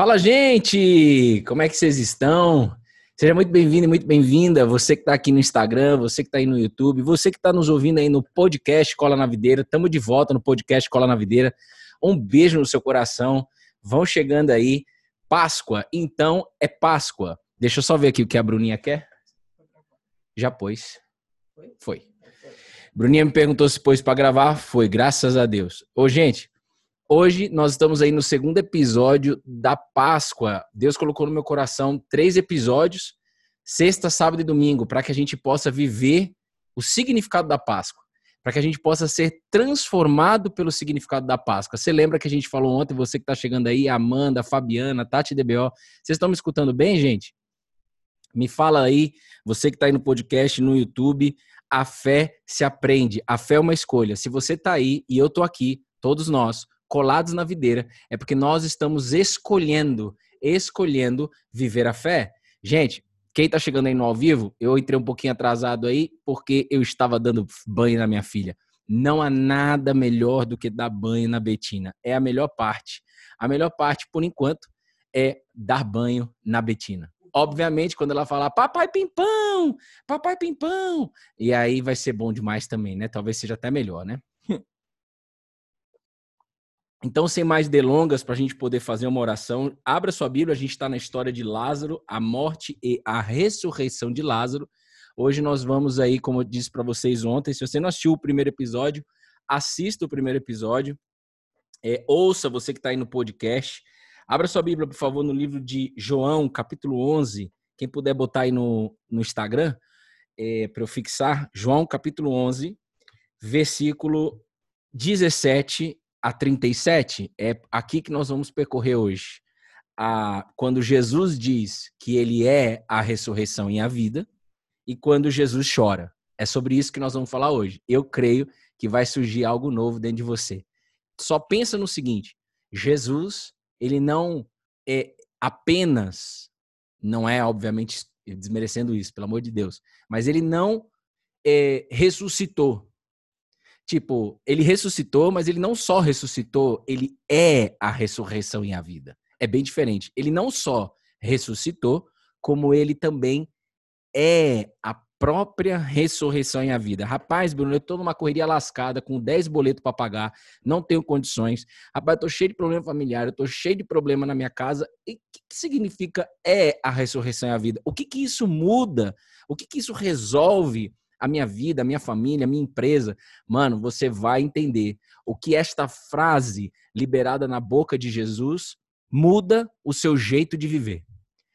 Fala, gente! Como é que vocês estão? Seja muito bem-vindo e muito bem-vinda, você que está aqui no Instagram, você que está aí no YouTube, você que está nos ouvindo aí no podcast Cola na Videira. Estamos de volta no podcast Cola na Videira. Um beijo no seu coração. Vão chegando aí. Páscoa, então é Páscoa. Deixa eu só ver aqui o que a Bruninha quer. Já pôs. Foi. Bruninha me perguntou se pôs para gravar. Foi, graças a Deus. Ô, gente, Hoje nós estamos aí no segundo episódio da Páscoa. Deus colocou no meu coração três episódios, sexta, sábado e domingo, para que a gente possa viver o significado da Páscoa, para que a gente possa ser transformado pelo significado da Páscoa. Você lembra que a gente falou ontem, você que está chegando aí, Amanda, Fabiana, Tati DBO, vocês estão me escutando bem, gente? Me fala aí, você que está aí no podcast, no YouTube, a fé se aprende, a fé é uma escolha. Se você está aí e eu estou aqui, todos nós, colados na videira, é porque nós estamos escolhendo, escolhendo viver a fé. Gente, quem tá chegando aí no ao vivo, eu entrei um pouquinho atrasado aí porque eu estava dando banho na minha filha. Não há nada melhor do que dar banho na Betina. É a melhor parte. A melhor parte, por enquanto, é dar banho na Betina. Obviamente, quando ela falar papai pimpão, papai pimpão, e aí vai ser bom demais também, né? Talvez seja até melhor, né? Então, sem mais delongas, para a gente poder fazer uma oração, abra sua Bíblia, a gente está na história de Lázaro, a morte e a ressurreição de Lázaro. Hoje nós vamos aí, como eu disse para vocês ontem, se você não assistiu o primeiro episódio, assista o primeiro episódio, é, ouça você que está aí no podcast. Abra sua Bíblia, por favor, no livro de João, capítulo 11. Quem puder botar aí no, no Instagram, é, para eu fixar, João, capítulo 11, versículo 17 a 37 é aqui que nós vamos percorrer hoje. A, quando Jesus diz que ele é a ressurreição e a vida, e quando Jesus chora. É sobre isso que nós vamos falar hoje. Eu creio que vai surgir algo novo dentro de você. Só pensa no seguinte: Jesus, ele não é apenas, não é obviamente desmerecendo isso, pelo amor de Deus, mas ele não é, ressuscitou. Tipo, ele ressuscitou, mas ele não só ressuscitou, ele é a ressurreição e a vida. É bem diferente. Ele não só ressuscitou, como ele também é a própria ressurreição e a vida. Rapaz, Bruno, eu tô numa correria lascada, com 10 boletos para pagar, não tenho condições. Rapaz, eu tô cheio de problema familiar, eu tô cheio de problema na minha casa. E o que, que, significa é a ressurreição e a vida? O que que isso muda? O que que isso resolve a minha vida, a minha família, a minha empresa. Mano, você vai entender o que esta frase liberada na boca de Jesus muda o seu jeito de viver.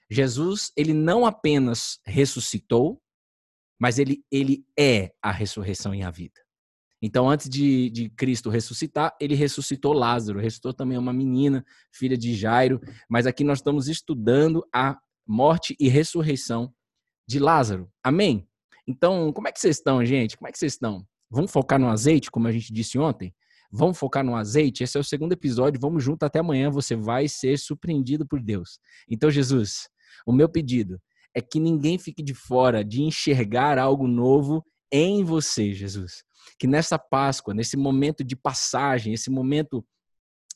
Jesus, ele não apenas ressuscitou, mas ele, ele é a ressurreição e a vida. Então, antes de, de Cristo ressuscitar, ele ressuscitou Lázaro, ressuscitou também uma menina, filha de Jairo, mas aqui nós estamos estudando a morte e ressurreição de Lázaro. Amém? Então, como é que vocês estão, gente? Como é que vocês estão? Vamos focar no azeite, como a gente disse ontem? Vamos focar no azeite? Esse é o segundo episódio. Vamos junto até amanhã. Você vai ser surpreendido por Deus. Então, Jesus, o meu pedido é que ninguém fique de fora de enxergar algo novo em você, Jesus. Que nessa Páscoa, nesse momento de passagem, esse momento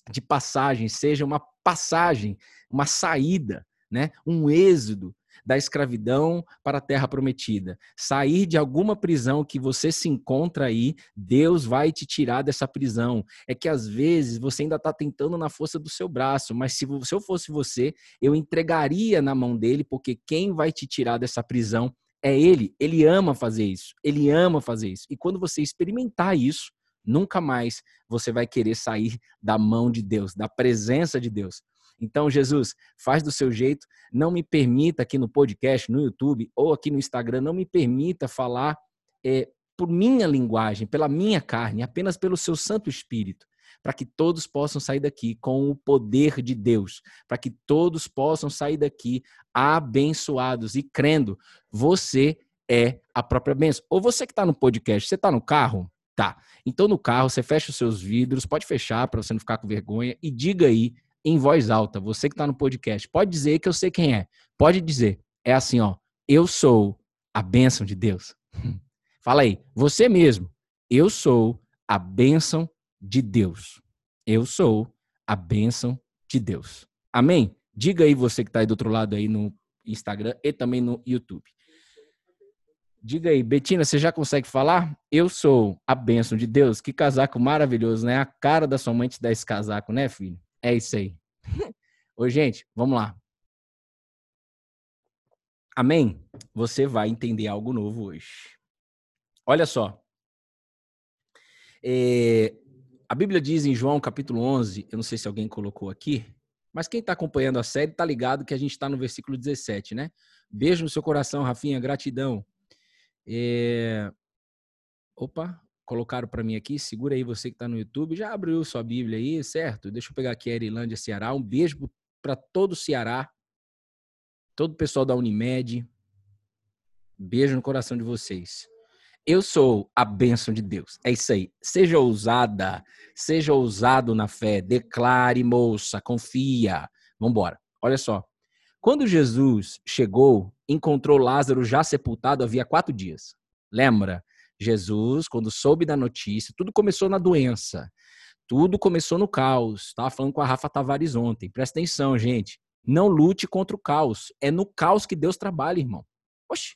de passagem seja uma passagem, uma saída, né? Um êxodo da escravidão para a terra prometida. Sair de alguma prisão que você se encontra aí, Deus vai te tirar dessa prisão. É que às vezes você ainda está tentando na força do seu braço, mas se, se eu fosse você, eu entregaria na mão dele, porque quem vai te tirar dessa prisão é ele. Ele ama fazer isso. Ele ama fazer isso. E quando você experimentar isso, nunca mais você vai querer sair da mão de Deus, da presença de Deus. Então, Jesus, faz do seu jeito, não me permita aqui no podcast, no YouTube ou aqui no Instagram, não me permita falar é, por minha linguagem, pela minha carne, apenas pelo seu Santo Espírito, para que todos possam sair daqui com o poder de Deus, para que todos possam sair daqui abençoados e crendo, você é a própria bênção. Ou você que está no podcast, você está no carro? Tá. Então, no carro, você fecha os seus vidros, pode fechar para você não ficar com vergonha e diga aí em voz alta, você que está no podcast, pode dizer que eu sei quem é. Pode dizer. É assim, ó. Eu sou a bênção de Deus. Fala aí, você mesmo. Eu sou a bênção de Deus. Eu sou a bênção de Deus. Amém? Diga aí você que está aí do outro lado aí no Instagram e também no YouTube. Diga aí, Betina, você já consegue falar? Eu sou a bênção de Deus. Que casaco maravilhoso, né? A cara da sua mãe te dá esse casaco, né, filho? É isso aí. Ô, gente, vamos lá. Amém? Você vai entender algo novo hoje. Olha só. É, a Bíblia diz em João capítulo 11, eu não sei se alguém colocou aqui, mas quem está acompanhando a série está ligado que a gente está no versículo 17, né? Beijo no seu coração, Rafinha, gratidão. É... Opa, colocaram para mim aqui, segura aí você que está no YouTube, já abriu sua Bíblia aí, certo? Deixa eu pegar aqui a Erilândia, Ceará. Um beijo para todo o Ceará, todo o pessoal da Unimed. Beijo no coração de vocês. Eu sou a bênção de Deus. É isso aí. Seja ousada, seja ousado na fé. Declare, moça, confia. Vamos embora. Olha só. Quando Jesus chegou, encontrou Lázaro já sepultado havia quatro dias. Lembra? Jesus, quando soube da notícia, tudo começou na doença. Tudo começou no caos. Estava falando com a Rafa Tavares ontem. Presta atenção, gente. Não lute contra o caos. É no caos que Deus trabalha, irmão. Oxe.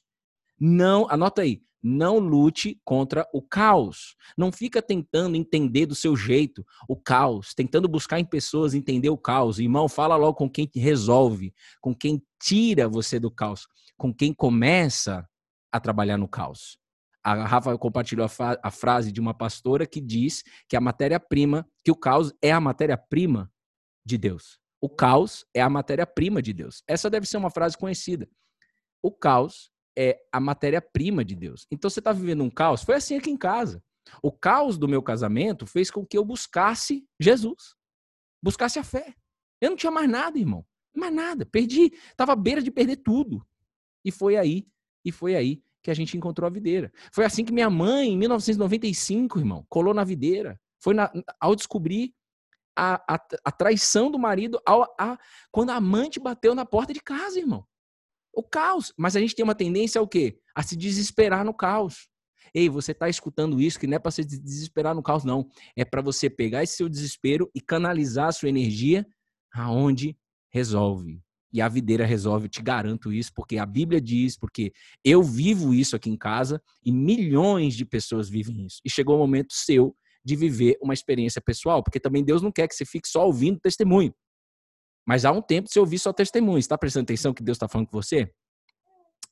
Não, anota aí não lute contra o caos. Não fica tentando entender do seu jeito o caos, tentando buscar em pessoas entender o caos. Irmão, fala logo com quem resolve, com quem tira você do caos, com quem começa a trabalhar no caos. A Rafa compartilhou a, a frase de uma pastora que diz que a matéria-prima, que o caos é a matéria-prima de Deus. O caos é a matéria-prima de Deus. Essa deve ser uma frase conhecida. O caos é a matéria-prima de Deus. Então você está vivendo um caos. Foi assim aqui em casa. O caos do meu casamento fez com que eu buscasse Jesus, buscasse a fé. Eu não tinha mais nada, irmão. Mais nada. Perdi. Estava à beira de perder tudo. E foi aí, e foi aí que a gente encontrou a videira. Foi assim que minha mãe, em 1995, irmão, colou na videira. Foi na, ao descobrir a, a, a, traição do marido, ao, a, quando a amante bateu na porta de casa, irmão. O caos. Mas a gente tem uma tendência ao quê? A se desesperar no caos. Ei, você está escutando isso que não é para se desesperar no caos, não. É para você pegar esse seu desespero e canalizar a sua energia aonde resolve. E a videira resolve, eu te garanto isso, porque a Bíblia diz, porque eu vivo isso aqui em casa e milhões de pessoas vivem isso. E chegou o momento seu de viver uma experiência pessoal, porque também Deus não quer que você fique só ouvindo testemunho. Mas há um tempo de você ouvir só testemunho. Está prestando atenção que Deus está falando com você?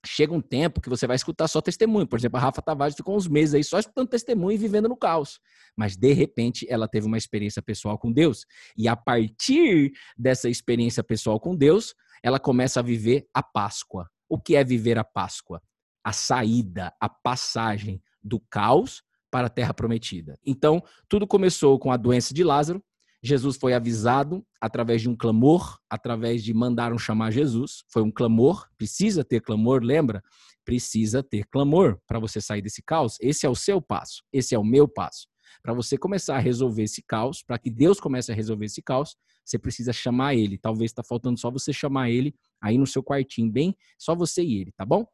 Chega um tempo que você vai escutar só testemunho. Por exemplo, a Rafa Tavares ficou uns meses aí só escutando testemunho e vivendo no caos. Mas, de repente, ela teve uma experiência pessoal com Deus. E a partir dessa experiência pessoal com Deus, ela começa a viver a Páscoa. O que é viver a Páscoa? A saída, a passagem do caos para a terra prometida. Então, tudo começou com a doença de Lázaro, Jesus foi avisado através de um clamor, através de mandaram chamar Jesus. Foi um clamor, precisa ter clamor, lembra? Precisa ter clamor para você sair desse caos. Esse é o seu passo, esse é o meu passo. Para você começar a resolver esse caos, para que Deus comece a resolver esse caos, você precisa chamar ele. Talvez está faltando só você chamar ele aí no seu quartinho, bem, só você e ele, tá bom?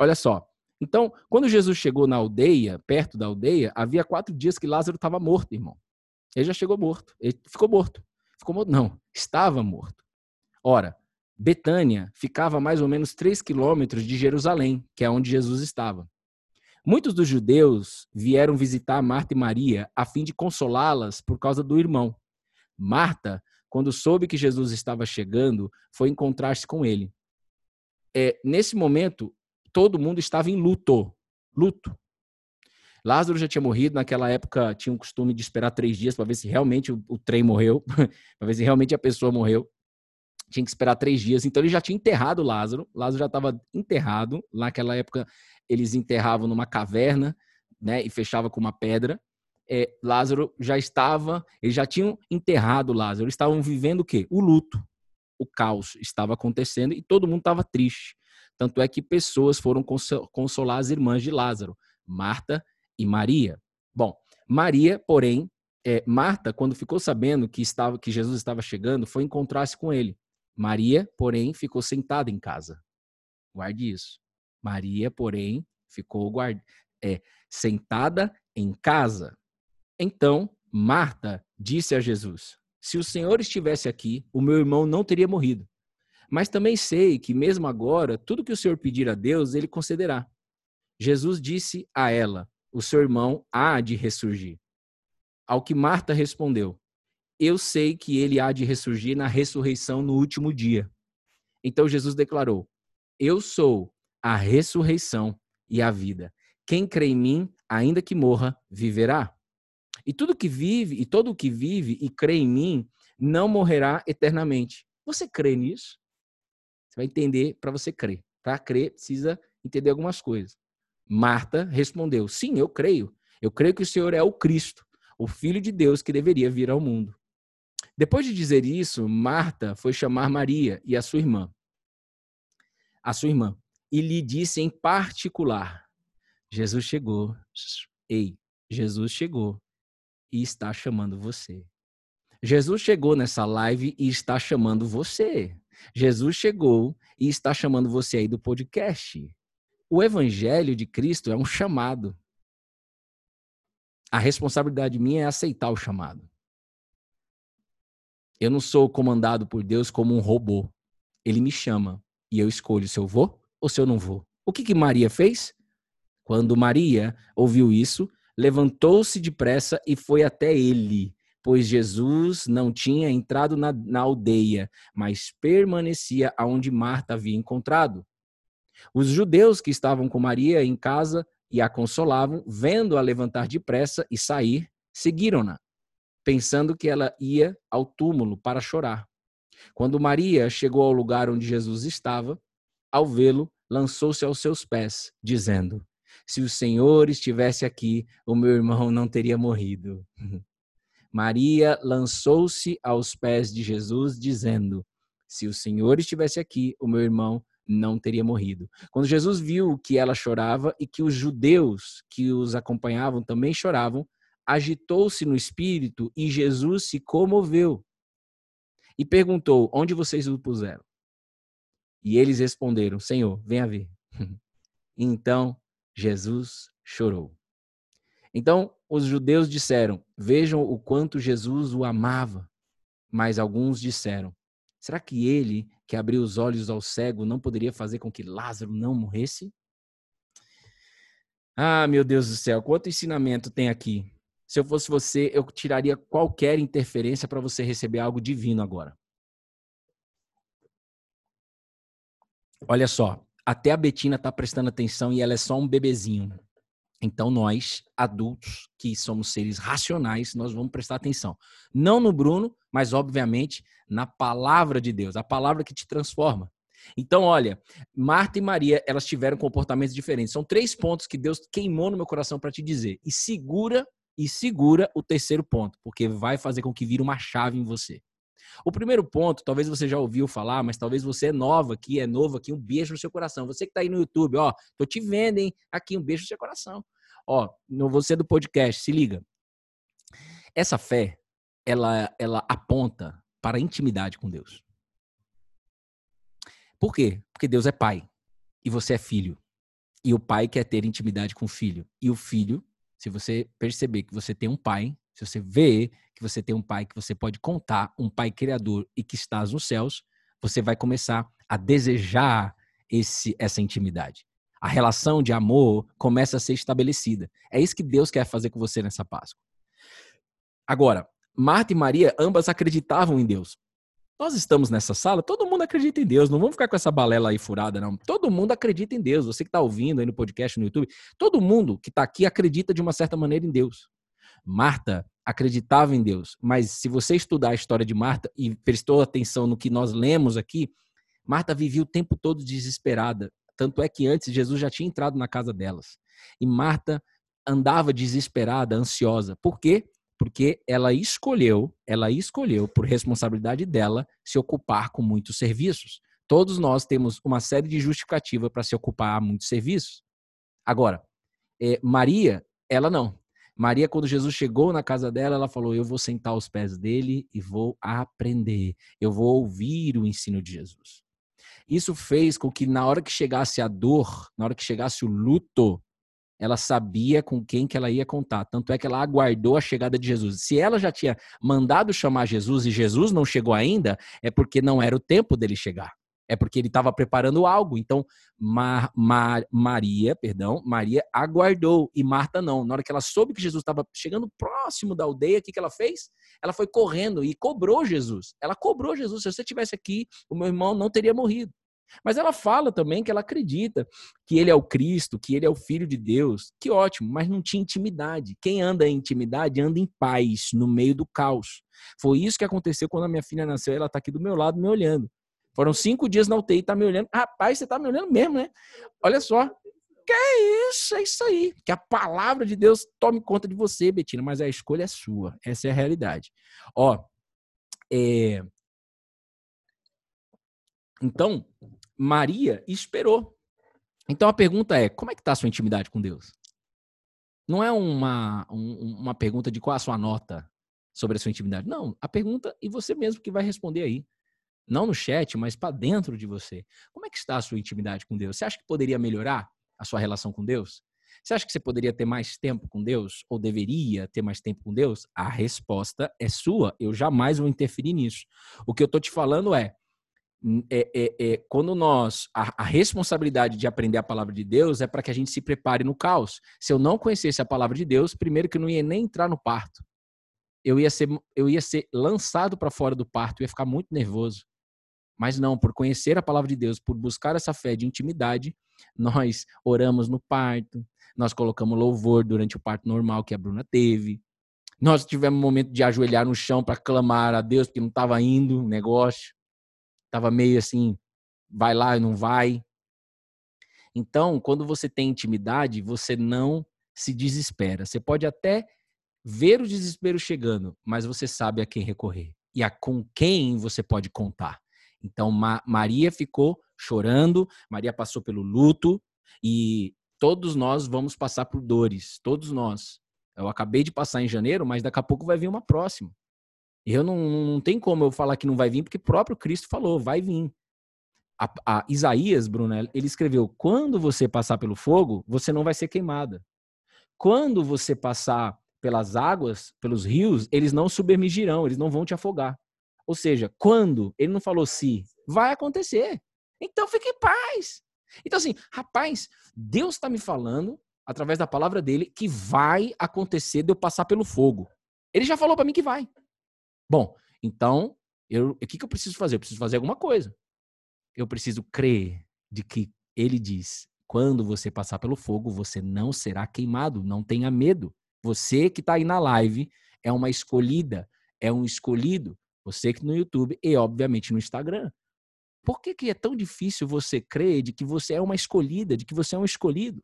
Olha só. Então, quando Jesus chegou na aldeia, perto da aldeia, havia quatro dias que Lázaro estava morto, irmão. Ele já chegou morto. Ele ficou morto. Ficou morto? Não, estava morto. Ora, Betânia ficava a mais ou menos 3 quilômetros de Jerusalém, que é onde Jesus estava. Muitos dos judeus vieram visitar Marta e Maria a fim de consolá-las por causa do irmão. Marta, quando soube que Jesus estava chegando, foi encontrar-se com ele. É, nesse momento, todo mundo estava em luto. Luto. Lázaro já tinha morrido, naquela época tinha o costume de esperar três dias para ver se realmente o, o trem morreu, para ver se realmente a pessoa morreu. Tinha que esperar três dias, então ele já tinha enterrado Lázaro. Lázaro já estava enterrado. Naquela época eles enterravam numa caverna, né, e fechava com uma pedra. É, Lázaro já estava, eles já tinham enterrado Lázaro. Eles estavam vivendo o quê? O luto. O caos estava acontecendo e todo mundo estava triste. Tanto é que pessoas foram consolar as irmãs de Lázaro, Marta e Maria. Bom, Maria, porém, é, Marta, quando ficou sabendo que estava que Jesus estava chegando, foi encontrar-se com ele. Maria, porém, ficou sentada em casa. Guarde isso. Maria, porém, ficou guarda, é, sentada em casa. Então, Marta disse a Jesus: Se o Senhor estivesse aqui, o meu irmão não teria morrido. Mas também sei que, mesmo agora, tudo que o Senhor pedir a Deus, ele concederá. Jesus disse a ela: O seu irmão há de ressurgir. Ao que Marta respondeu: Eu sei que ele há de ressurgir na ressurreição no último dia. Então Jesus declarou: Eu sou a ressurreição e a vida. Quem crê em mim, ainda que morra, viverá. E tudo que vive, e todo o que vive e crê em mim, não morrerá eternamente. Você crê nisso? Você vai entender para você crer. Para crer, precisa entender algumas coisas. Marta respondeu: Sim, eu creio. Eu creio que o Senhor é o Cristo, o Filho de Deus que deveria vir ao mundo. Depois de dizer isso, Marta foi chamar Maria e a sua irmã. A sua irmã. E lhe disse em particular: Jesus chegou. Ei, Jesus chegou e está chamando você. Jesus chegou nessa live e está chamando você. Jesus chegou e está chamando você aí do podcast. O evangelho de Cristo é um chamado. A responsabilidade minha é aceitar o chamado. Eu não sou comandado por Deus como um robô. Ele me chama e eu escolho se eu vou ou se eu não vou. O que, que Maria fez? Quando Maria ouviu isso, levantou-se depressa e foi até ele, pois Jesus não tinha entrado na, na aldeia, mas permanecia aonde Marta havia encontrado. Os judeus que estavam com Maria em casa e a consolavam, vendo-a levantar depressa e sair, seguiram-na, pensando que ela ia ao túmulo para chorar. Quando Maria chegou ao lugar onde Jesus estava, ao vê-lo, lançou-se aos seus pés, dizendo: se o Senhor estivesse aqui, o meu irmão não teria morrido. Maria lançou-se aos pés de Jesus, dizendo: Se o Senhor estivesse aqui, o meu irmão não teria morrido. Quando Jesus viu que ela chorava e que os judeus que os acompanhavam também choravam, agitou-se no espírito e Jesus se comoveu e perguntou: Onde vocês o puseram? E eles responderam: Senhor, venha ver. então Jesus chorou. Então, os judeus disseram: Vejam o quanto Jesus o amava. Mas alguns disseram: Será que ele, que abriu os olhos ao cego, não poderia fazer com que Lázaro não morresse? Ah, meu Deus do céu, quanto ensinamento tem aqui. Se eu fosse você, eu tiraria qualquer interferência para você receber algo divino agora. Olha só, até a Betina está prestando atenção e ela é só um bebezinho. Então nós, adultos, que somos seres racionais, nós vamos prestar atenção. Não no Bruno, mas obviamente na palavra de Deus, a palavra que te transforma. Então, olha, Marta e Maria, elas tiveram comportamentos diferentes. São três pontos que Deus queimou no meu coração para te dizer. E segura e segura o terceiro ponto, porque vai fazer com que vire uma chave em você. O primeiro ponto, talvez você já ouviu falar, mas talvez você é nova aqui, é novo aqui, um beijo no seu coração. Você que está aí no YouTube, ó, tô te vendo, hein? Aqui, um beijo no seu coração. Ó, no você do podcast, se liga. Essa fé, ela, ela aponta para a intimidade com Deus. Por quê? Porque Deus é pai e você é filho. E o pai quer ter intimidade com o filho. E o filho, se você perceber que você tem um pai, se você vê que você tem um pai que você pode contar, um pai criador e que estás nos céus, você vai começar a desejar esse, essa intimidade. A relação de amor começa a ser estabelecida. É isso que Deus quer fazer com você nessa Páscoa. Agora, Marta e Maria, ambas acreditavam em Deus. Nós estamos nessa sala, todo mundo acredita em Deus. Não vamos ficar com essa balela aí furada, não. Todo mundo acredita em Deus. Você que está ouvindo aí no podcast, no YouTube, todo mundo que está aqui acredita de uma certa maneira em Deus. Marta acreditava em Deus, mas se você estudar a história de Marta e prestou atenção no que nós lemos aqui, Marta vivia o tempo todo desesperada. Tanto é que antes Jesus já tinha entrado na casa delas. E Marta andava desesperada, ansiosa. Por quê? Porque ela escolheu, ela escolheu por responsabilidade dela se ocupar com muitos serviços. Todos nós temos uma série de justificativa para se ocupar muitos serviços. Agora, é, Maria, ela não. Maria, quando Jesus chegou na casa dela, ela falou: Eu vou sentar aos pés dele e vou aprender. Eu vou ouvir o ensino de Jesus. Isso fez com que, na hora que chegasse a dor, na hora que chegasse o luto, ela sabia com quem que ela ia contar. Tanto é que ela aguardou a chegada de Jesus. Se ela já tinha mandado chamar Jesus e Jesus não chegou ainda, é porque não era o tempo dele chegar. É porque ele estava preparando algo. Então, Mar, Mar, Maria, perdão, Maria aguardou e Marta não. Na hora que ela soube que Jesus estava chegando próximo da aldeia, o que, que ela fez? Ela foi correndo e cobrou Jesus. Ela cobrou Jesus. Se você tivesse aqui, o meu irmão não teria morrido. Mas ela fala também que ela acredita que ele é o Cristo, que ele é o Filho de Deus. Que ótimo, mas não tinha intimidade. Quem anda em intimidade anda em paz, no meio do caos. Foi isso que aconteceu quando a minha filha nasceu. Ela está aqui do meu lado, me olhando. Foram cinco dias na UTI, tá me olhando. Rapaz, você tá me olhando mesmo, né? Olha só. Que é isso, é isso aí. Que a palavra de Deus tome conta de você, Betina, mas a escolha é sua. Essa é a realidade. Ó, é... Então, Maria esperou. Então a pergunta é: como é que está a sua intimidade com Deus? Não é uma, um, uma pergunta de qual a sua nota sobre a sua intimidade. Não, a pergunta e você mesmo que vai responder aí. Não no chat, mas para dentro de você. Como é que está a sua intimidade com Deus? Você acha que poderia melhorar a sua relação com Deus? Você acha que você poderia ter mais tempo com Deus? Ou deveria ter mais tempo com Deus? A resposta é sua. Eu jamais vou interferir nisso. O que eu estou te falando é, é, é, é, quando nós a, a, responsabilidade de aprender a palavra de Deus é para que a gente se prepare no caos. Se eu não conhecesse a palavra de Deus, primeiro que eu não ia nem entrar no parto. Eu ia ser eu ia ser lançado para fora do parto, ia ficar muito nervoso. Mas não, por conhecer a palavra de Deus, por buscar essa fé de intimidade, nós oramos no parto, nós colocamos louvor durante o parto normal que a Bruna teve. Nós tivemos um momento de ajoelhar no chão para clamar a Deus porque não estava indo o negócio estava meio assim, vai lá e não vai. Então, quando você tem intimidade, você não se desespera. Você pode até ver o desespero chegando, mas você sabe a quem recorrer e a com quem você pode contar. Então, Ma Maria ficou chorando, Maria passou pelo luto e todos nós vamos passar por dores, todos nós. Eu acabei de passar em janeiro, mas daqui a pouco vai vir uma próxima. Eu não, não tem como eu falar que não vai vir, porque próprio Cristo falou, vai vir. A, a Isaías, Bruno, ele escreveu: quando você passar pelo fogo, você não vai ser queimada. Quando você passar pelas águas, pelos rios, eles não submergirão, eles não vão te afogar. Ou seja, quando, ele não falou se, vai acontecer. Então fique em paz. Então, assim, rapaz, Deus está me falando, através da palavra dele, que vai acontecer de eu passar pelo fogo. Ele já falou para mim que vai. Bom, então, eu, o que, que eu preciso fazer? Eu preciso fazer alguma coisa. Eu preciso crer de que ele diz: quando você passar pelo fogo, você não será queimado, não tenha medo. Você que está aí na live é uma escolhida, é um escolhido. Você que no YouTube e, obviamente, no Instagram. Por que, que é tão difícil você crer de que você é uma escolhida, de que você é um escolhido?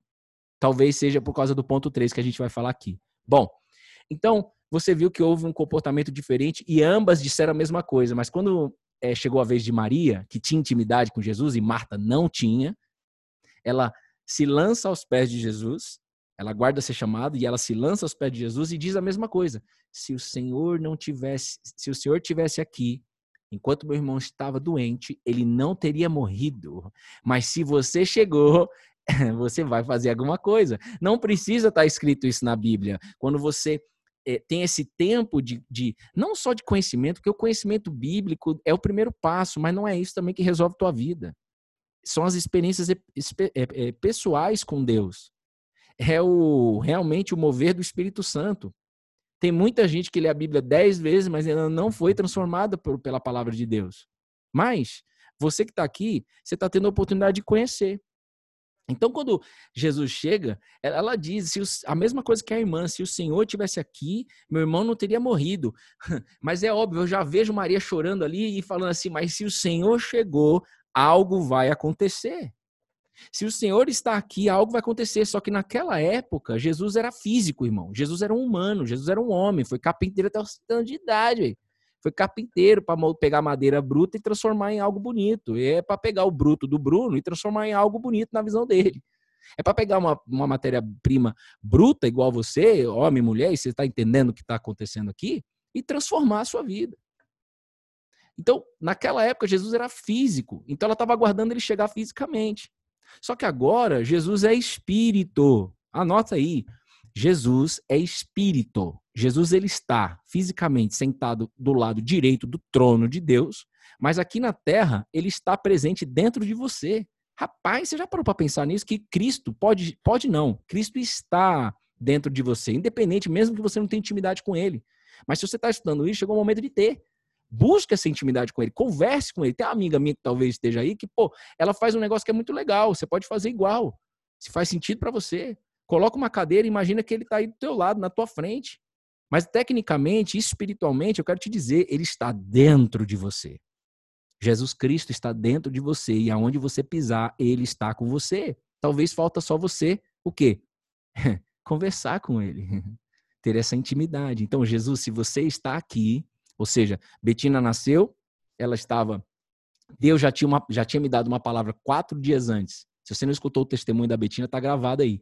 Talvez seja por causa do ponto 3 que a gente vai falar aqui. Bom, então, você viu que houve um comportamento diferente e ambas disseram a mesma coisa, mas quando é, chegou a vez de Maria, que tinha intimidade com Jesus e Marta não tinha, ela se lança aos pés de Jesus, ela guarda ser chamada e ela se lança aos pés de Jesus e diz a mesma coisa: se o Senhor não tivesse, se o Senhor tivesse aqui, enquanto meu irmão estava doente, ele não teria morrido. Mas se você chegou, você vai fazer alguma coisa. Não precisa estar escrito isso na Bíblia. Quando você é, tem esse tempo de, de, não só de conhecimento, porque o conhecimento bíblico é o primeiro passo, mas não é isso também que resolve tua vida. São as experiências é, pessoais com Deus. É o realmente o mover do Espírito Santo. Tem muita gente que lê a Bíblia dez vezes, mas ainda não foi transformada por, pela palavra de Deus. Mas você que está aqui, você está tendo a oportunidade de conhecer. Então, quando Jesus chega, ela diz a mesma coisa que a irmã: se o Senhor tivesse aqui, meu irmão não teria morrido. Mas é óbvio, eu já vejo Maria chorando ali e falando assim: mas se o Senhor chegou, algo vai acontecer. Se o Senhor está aqui, algo vai acontecer. Só que naquela época, Jesus era físico, irmão. Jesus era um humano, Jesus era um homem, foi carpinteiro até os anos de idade. Foi carpinteiro para pegar madeira bruta e transformar em algo bonito. E é para pegar o bruto do Bruno e transformar em algo bonito na visão dele. É para pegar uma, uma matéria-prima bruta, igual você, homem, mulher, e você está entendendo o que está acontecendo aqui, e transformar a sua vida. Então, naquela época, Jesus era físico. Então, ela estava aguardando ele chegar fisicamente. Só que agora, Jesus é espírito. Anota aí. Jesus é espírito. Jesus ele está fisicamente sentado do lado direito do trono de Deus, Mas aqui na terra, ele está presente dentro de você. Rapaz, você já parou para pensar nisso? Que Cristo pode, pode não. Cristo está dentro de você, independente, mesmo que você não tenha intimidade com ele. Mas se você está estudando isso, chegou o momento de ter. Busque essa intimidade com ele, converse com ele. Tem uma amiga minha que talvez esteja aí que, pô, ela faz um negócio que é muito legal, você pode fazer igual. Se faz sentido para você. Coloca uma cadeira imagina que ele está aí do teu lado, na tua frente. Mas tecnicamente, espiritualmente, eu quero te dizer, ele está dentro de você. Jesus Cristo está dentro de você e aonde você pisar, ele está com você. Talvez falta só você o quê? Conversar com ele. Ter essa intimidade. Então, Jesus, se você está aqui, ou seja, Betina nasceu, ela estava. Deus já tinha, uma, já tinha me dado uma palavra quatro dias antes. Se você não escutou o testemunho da Betina, está gravado aí.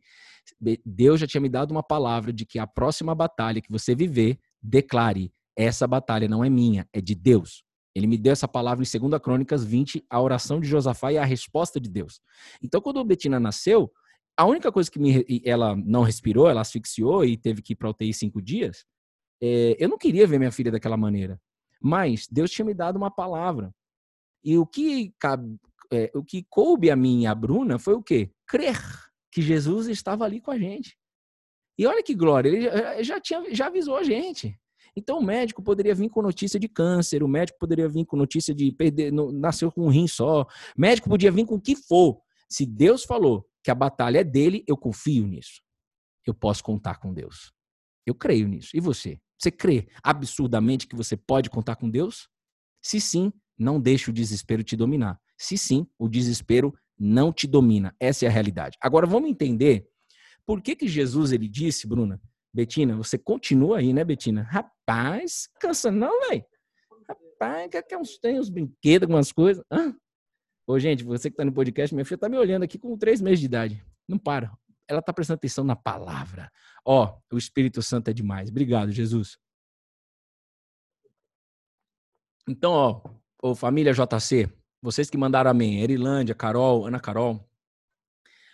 Deus já tinha me dado uma palavra de que a próxima batalha que você viver, declare: essa batalha não é minha, é de Deus. Ele me deu essa palavra em 2 Crônicas 20, a oração de Josafá e a resposta de Deus. Então, quando a Betina nasceu, a única coisa que me, ela não respirou, ela asfixiou e teve que ir para UTI cinco dias, é, eu não queria ver minha filha daquela maneira, mas Deus tinha me dado uma palavra. E o que, é, o que coube a mim e a Bruna foi o quê? Crer que Jesus estava ali com a gente. E olha que glória, ele já, tinha, já avisou a gente. Então o médico poderia vir com notícia de câncer, o médico poderia vir com notícia de perder, nasceu com um rim só, o médico podia vir com o que for. Se Deus falou que a batalha é dele, eu confio nisso. Eu posso contar com Deus. Eu creio nisso. E você? Você crê absurdamente que você pode contar com Deus? Se sim, não deixe o desespero te dominar. Se sim, o desespero não te domina. Essa é a realidade. Agora vamos entender por que que Jesus ele disse, Bruna, Betina, você continua aí, né, Betina? Rapaz, cansa não, velho. Rapaz, quer que uns tem uns brinquedos, algumas coisas. Hã? Ô, gente, você que tá no podcast, minha filha tá me olhando aqui com três meses de idade. Não para ela está prestando atenção na palavra. Ó, o Espírito Santo é demais. Obrigado, Jesus. Então, ó, oh, família JC, vocês que mandaram amém, Erilândia, Carol, Ana Carol.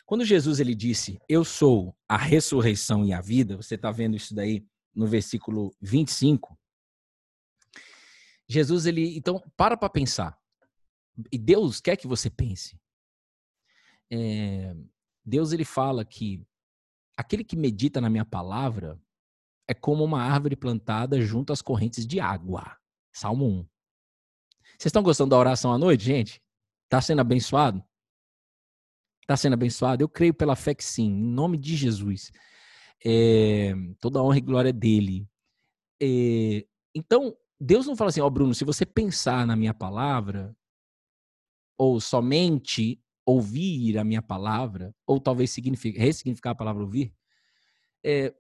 Quando Jesus ele disse, eu sou a ressurreição e a vida, você está vendo isso daí no versículo 25. Jesus, ele, então, para para pensar. E Deus quer que você pense. É, Deus ele fala que aquele que medita na minha palavra é como uma árvore plantada junto às correntes de água. Salmo 1. Vocês estão gostando da oração à noite, gente? Está sendo abençoado? Está sendo abençoado? Eu creio pela fé que sim, em nome de Jesus. É, toda honra e glória dele. É, então, Deus não fala assim, ó oh, Bruno, se você pensar na minha palavra, ou somente ouvir a minha palavra, ou talvez ressignificar a palavra ouvir, é,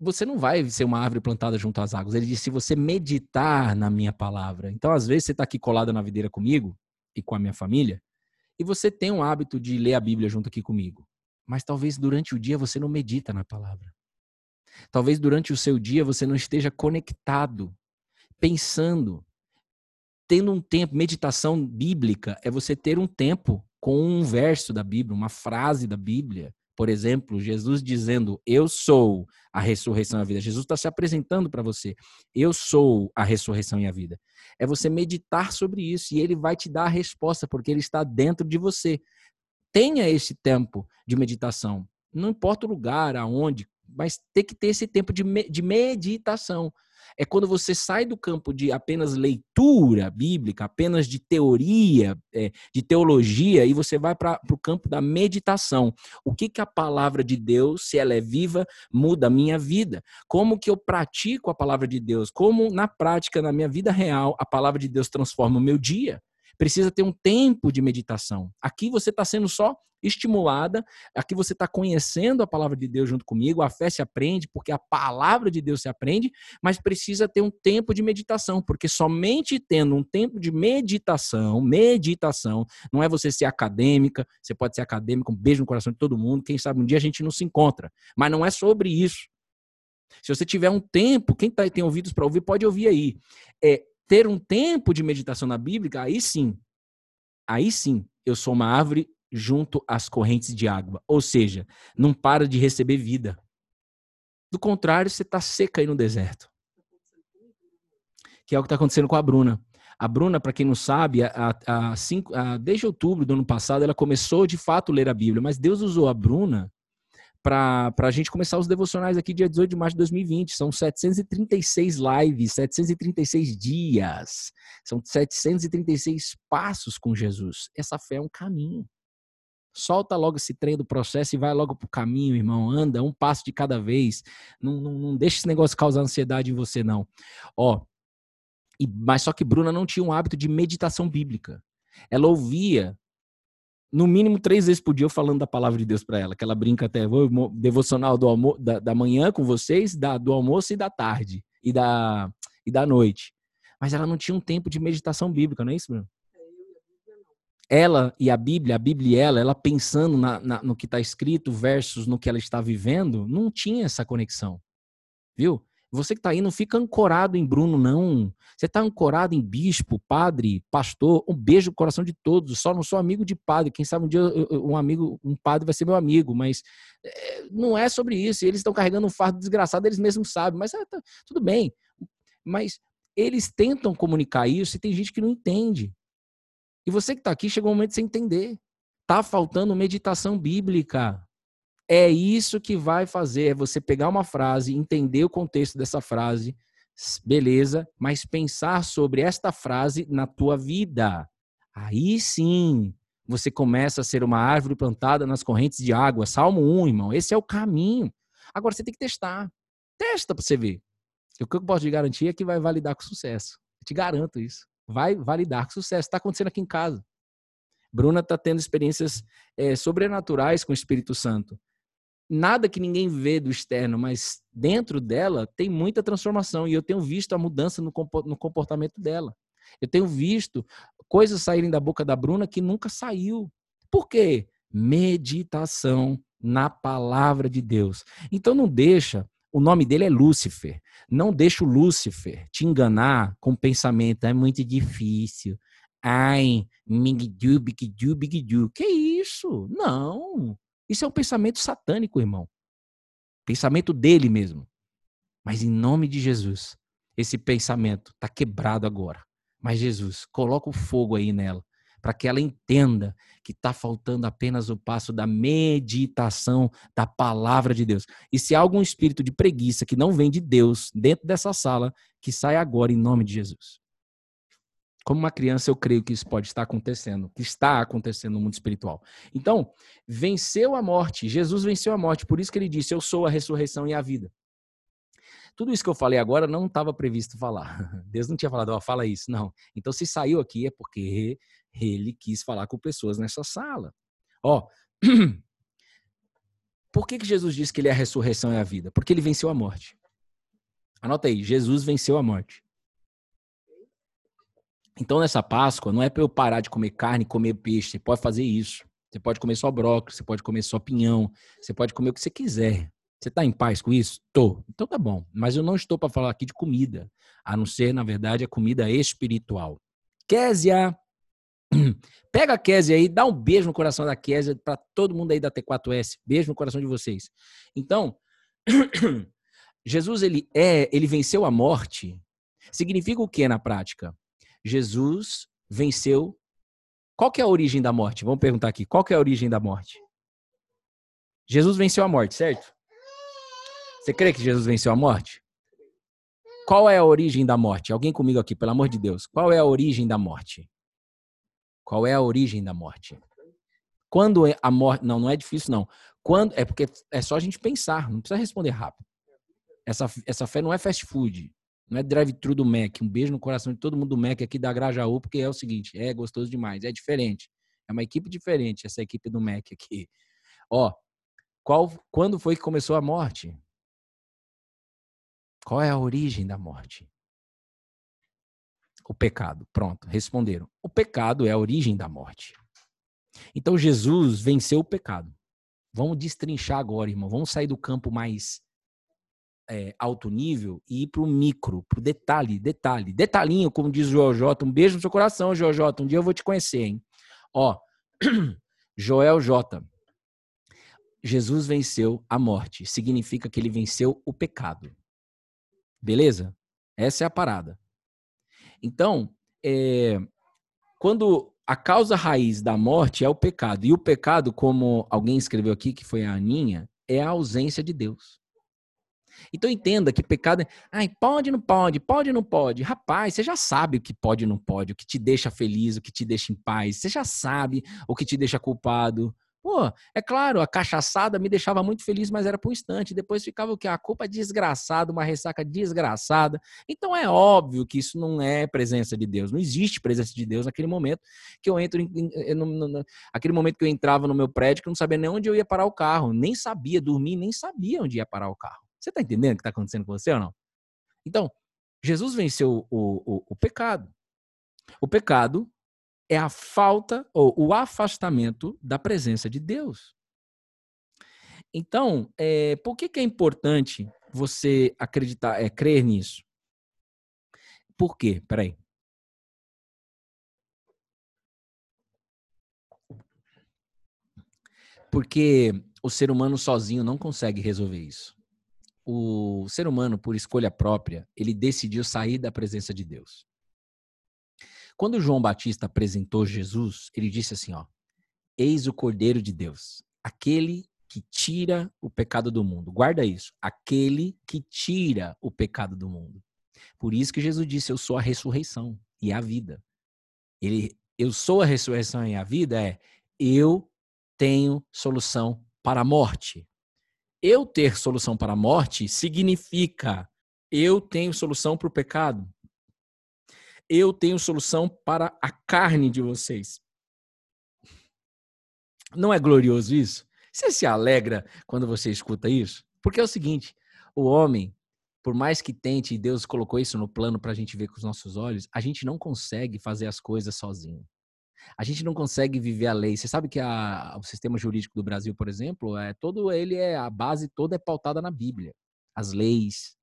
você não vai ser uma árvore plantada junto às águas. Ele disse: se você meditar na minha palavra. Então, às vezes, você está aqui colada na videira comigo e com a minha família, e você tem um hábito de ler a Bíblia junto aqui comigo. Mas talvez durante o dia você não medita na palavra. Talvez durante o seu dia você não esteja conectado, pensando, tendo um tempo. Meditação bíblica é você ter um tempo com um verso da Bíblia, uma frase da Bíblia. Por exemplo, Jesus dizendo: Eu sou a ressurreição e a vida. Jesus está se apresentando para você. Eu sou a ressurreição e a vida. É você meditar sobre isso e ele vai te dar a resposta, porque ele está dentro de você. Tenha esse tempo de meditação. Não importa o lugar, aonde, mas tem que ter esse tempo de, de meditação é quando você sai do campo de apenas leitura bíblica, apenas de teoria, é, de teologia, e você vai para o campo da meditação. O que, que a palavra de Deus, se ela é viva, muda a minha vida? Como que eu pratico a palavra de Deus? Como na prática, na minha vida real, a palavra de Deus transforma o meu dia? Precisa ter um tempo de meditação. Aqui você está sendo só estimulada, aqui você está conhecendo a palavra de Deus junto comigo, a fé se aprende, porque a palavra de Deus se aprende, mas precisa ter um tempo de meditação, porque somente tendo um tempo de meditação, meditação, não é você ser acadêmica, você pode ser acadêmico, um beijo no coração de todo mundo, quem sabe um dia a gente não se encontra, mas não é sobre isso. Se você tiver um tempo, quem tá, tem ouvidos para ouvir, pode ouvir aí. É, ter um tempo de meditação na Bíblia, aí sim, aí sim, eu sou uma árvore junto às correntes de água. Ou seja, não para de receber vida. Do contrário, você está seca aí no deserto. Que é o que está acontecendo com a Bruna. A Bruna, para quem não sabe, a, a, a, desde outubro do ano passado, ela começou de fato a ler a Bíblia, mas Deus usou a Bruna para a gente começar os devocionais aqui dia 18 de março de 2020. São 736 lives, 736 dias, são 736 passos com Jesus. Essa fé é um caminho. Solta logo esse trem do processo e vai logo pro caminho, irmão. Anda um passo de cada vez. Não, não, não deixa esse negócio causar ansiedade em você, não. Ó, e, mas só que Bruna não tinha um hábito de meditação bíblica. Ela ouvia no mínimo três vezes por dia eu falando da palavra de Deus para ela, que ela brinca até, devocional do almo da, da manhã com vocês, da, do almoço e da tarde, e da, e da noite. Mas ela não tinha um tempo de meditação bíblica, não é isso, Bruno? Ela e a Bíblia, a Bíblia e ela, ela pensando na, na, no que está escrito versus no que ela está vivendo, não tinha essa conexão. Viu? Você que está aí, não fica ancorado em Bruno, não. Você está ancorado em bispo, padre, pastor. Um beijo no coração de todos. Só não sou amigo de padre. Quem sabe um dia um amigo, um padre vai ser meu amigo, mas é, não é sobre isso. Eles estão carregando um fardo desgraçado, eles mesmos sabem. Mas é, tá, tudo bem. Mas eles tentam comunicar isso e tem gente que não entende. E você que está aqui, chegou o momento de você entender. Tá faltando meditação bíblica. É isso que vai fazer, é você pegar uma frase, entender o contexto dessa frase, beleza, mas pensar sobre esta frase na tua vida. Aí sim, você começa a ser uma árvore plantada nas correntes de água. Salmo 1, irmão, esse é o caminho. Agora você tem que testar. Testa para você ver. O que eu posso te garantir é que vai validar com sucesso. Eu te garanto isso. Vai validar com sucesso. Está acontecendo aqui em casa. Bruna está tendo experiências é, sobrenaturais com o Espírito Santo nada que ninguém vê do externo, mas dentro dela tem muita transformação e eu tenho visto a mudança no comportamento dela. Eu tenho visto coisas saírem da boca da Bruna que nunca saiu. Por quê? Meditação na palavra de Deus. Então não deixa, o nome dele é Lúcifer. Não deixa o Lúcifer te enganar com o pensamento, é muito difícil. Ai, migdu, bigdu, bigdu. Que isso? Não. Isso é um pensamento satânico, irmão. Pensamento dele mesmo. Mas em nome de Jesus, esse pensamento está quebrado agora. Mas Jesus, coloca o fogo aí nela, para que ela entenda que está faltando apenas o passo da meditação da palavra de Deus. E se há algum espírito de preguiça que não vem de Deus dentro dessa sala, que saia agora em nome de Jesus. Como uma criança, eu creio que isso pode estar acontecendo, que está acontecendo no mundo espiritual. Então, venceu a morte. Jesus venceu a morte. Por isso que ele disse: Eu sou a ressurreição e a vida. Tudo isso que eu falei agora não estava previsto falar. Deus não tinha falado, ó, fala isso. Não. Então, se saiu aqui é porque ele quis falar com pessoas nessa sala. Ó, por que, que Jesus disse que ele é a ressurreição e a vida? Porque ele venceu a morte. Anota aí, Jesus venceu a morte. Então, nessa Páscoa, não é para eu parar de comer carne e comer peixe. Você pode fazer isso. Você pode comer só brócolis, você pode comer só pinhão, você pode comer o que você quiser. Você está em paz com isso? Tô. Então tá bom. Mas eu não estou para falar aqui de comida, a não ser, na verdade, a comida espiritual. Késia! Pega a Késia aí, dá um beijo no coração da Késia para todo mundo aí da T4S. Beijo no coração de vocês. Então, Jesus ele é, ele venceu a morte. Significa o que na prática? Jesus venceu. Qual que é a origem da morte? Vamos perguntar aqui. Qual que é a origem da morte? Jesus venceu a morte, certo? Você crê que Jesus venceu a morte? Qual é a origem da morte? Alguém comigo aqui, pelo amor de Deus. Qual é a origem da morte? Qual é a origem da morte? Quando é a morte. Não, não é difícil, não. Quando É porque é só a gente pensar, não precisa responder rápido. Essa, essa fé não é fast food. Não é drive-thru do Mac. Um beijo no coração de todo mundo do Mac aqui da Grajaú, porque é o seguinte, é gostoso demais, é diferente. É uma equipe diferente essa equipe do Mac aqui. Ó, qual, quando foi que começou a morte? Qual é a origem da morte? O pecado. Pronto, responderam. O pecado é a origem da morte. Então Jesus venceu o pecado. Vamos destrinchar agora, irmão. Vamos sair do campo mais é, alto nível e ir para o micro, para o detalhe, detalhe, detalhinho, como diz o Joel. Um beijo no seu coração, Joel. Um dia eu vou te conhecer, hein? Ó, Joel J. Jesus venceu a morte. Significa que ele venceu o pecado. Beleza? Essa é a parada. Então, é, quando a causa raiz da morte é o pecado, e o pecado, como alguém escreveu aqui, que foi a Aninha, é a ausência de Deus. Então entenda que pecado é, ai, pode, não pode, pode, não pode. Rapaz, você já sabe o que pode e não pode, o que te deixa feliz, o que te deixa em paz. Você já sabe o que te deixa culpado. Pô, é claro, a cachaçada me deixava muito feliz, mas era por um instante. Depois ficava o que? A culpa desgraçada, uma ressaca desgraçada. Então é óbvio que isso não é presença de Deus. Não existe presença de Deus naquele momento que eu entro, em, em, no, no, aquele momento que eu entrava no meu prédio, que eu não sabia nem onde eu ia parar o carro. Nem sabia dormir, nem sabia onde ia parar o carro. Você está entendendo o que está acontecendo com você ou não? Então, Jesus venceu o, o, o pecado. O pecado é a falta ou o afastamento da presença de Deus. Então, é, por que, que é importante você acreditar, é, crer nisso? Por quê? Peraí. Porque o ser humano sozinho não consegue resolver isso. O ser humano, por escolha própria, ele decidiu sair da presença de Deus. Quando João Batista apresentou Jesus, ele disse assim, ó: Eis o Cordeiro de Deus, aquele que tira o pecado do mundo. Guarda isso, aquele que tira o pecado do mundo. Por isso que Jesus disse: Eu sou a ressurreição e a vida. Ele, eu sou a ressurreição e a vida é eu tenho solução para a morte. Eu ter solução para a morte significa eu tenho solução para o pecado eu tenho solução para a carne de vocês. Não é glorioso isso? Você se alegra quando você escuta isso? Porque é o seguinte: o homem, por mais que tente, e Deus colocou isso no plano para a gente ver com os nossos olhos, a gente não consegue fazer as coisas sozinho. A gente não consegue viver a lei. Você sabe que a, o sistema jurídico do Brasil, por exemplo, é todo ele é a base toda é pautada na Bíblia. As leis,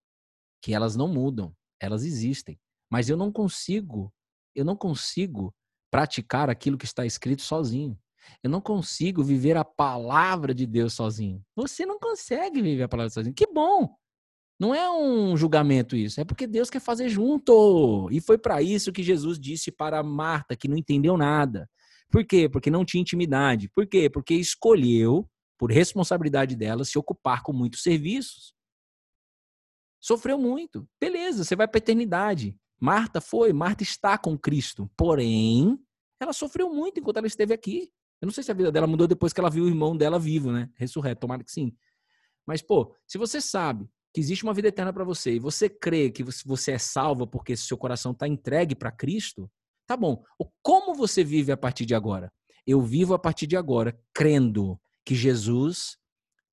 que elas não mudam, elas existem. Mas eu não consigo, eu não consigo praticar aquilo que está escrito sozinho. Eu não consigo viver a palavra de Deus sozinho. Você não consegue viver a palavra sozinho. Que bom! Não é um julgamento isso, é porque Deus quer fazer junto. E foi para isso que Jesus disse para Marta, que não entendeu nada. Por quê? Porque não tinha intimidade. Por quê? Porque escolheu, por responsabilidade dela, se ocupar com muitos serviços. Sofreu muito. Beleza, você vai para a eternidade. Marta foi, Marta está com Cristo. Porém, ela sofreu muito enquanto ela esteve aqui. Eu não sei se a vida dela mudou depois que ela viu o irmão dela vivo, né? Ressurreto, tomara que sim. Mas, pô, se você sabe que existe uma vida eterna para você e você crê que você é salvo porque seu coração está entregue para Cristo, tá bom. Como você vive a partir de agora? Eu vivo a partir de agora crendo que Jesus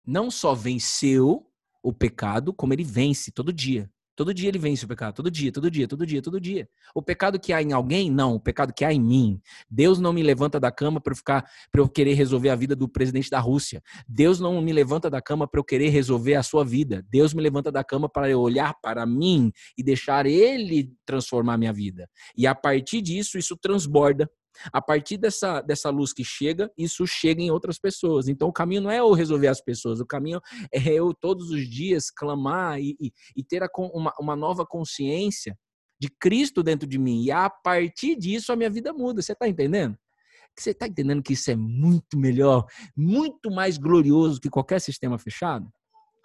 não só venceu o pecado, como ele vence todo dia. Todo dia ele vence o pecado, todo dia, todo dia, todo dia, todo dia. O pecado que há em alguém, não, o pecado que há em mim. Deus não me levanta da cama para ficar para eu querer resolver a vida do presidente da Rússia. Deus não me levanta da cama para eu querer resolver a sua vida. Deus me levanta da cama para eu olhar para mim e deixar ele transformar minha vida. E a partir disso isso transborda a partir dessa, dessa luz que chega, isso chega em outras pessoas. Então, o caminho não é eu resolver as pessoas, o caminho é eu todos os dias clamar e, e, e ter a, uma, uma nova consciência de Cristo dentro de mim. E a partir disso, a minha vida muda. Você está entendendo? Você está entendendo que isso é muito melhor, muito mais glorioso que qualquer sistema fechado?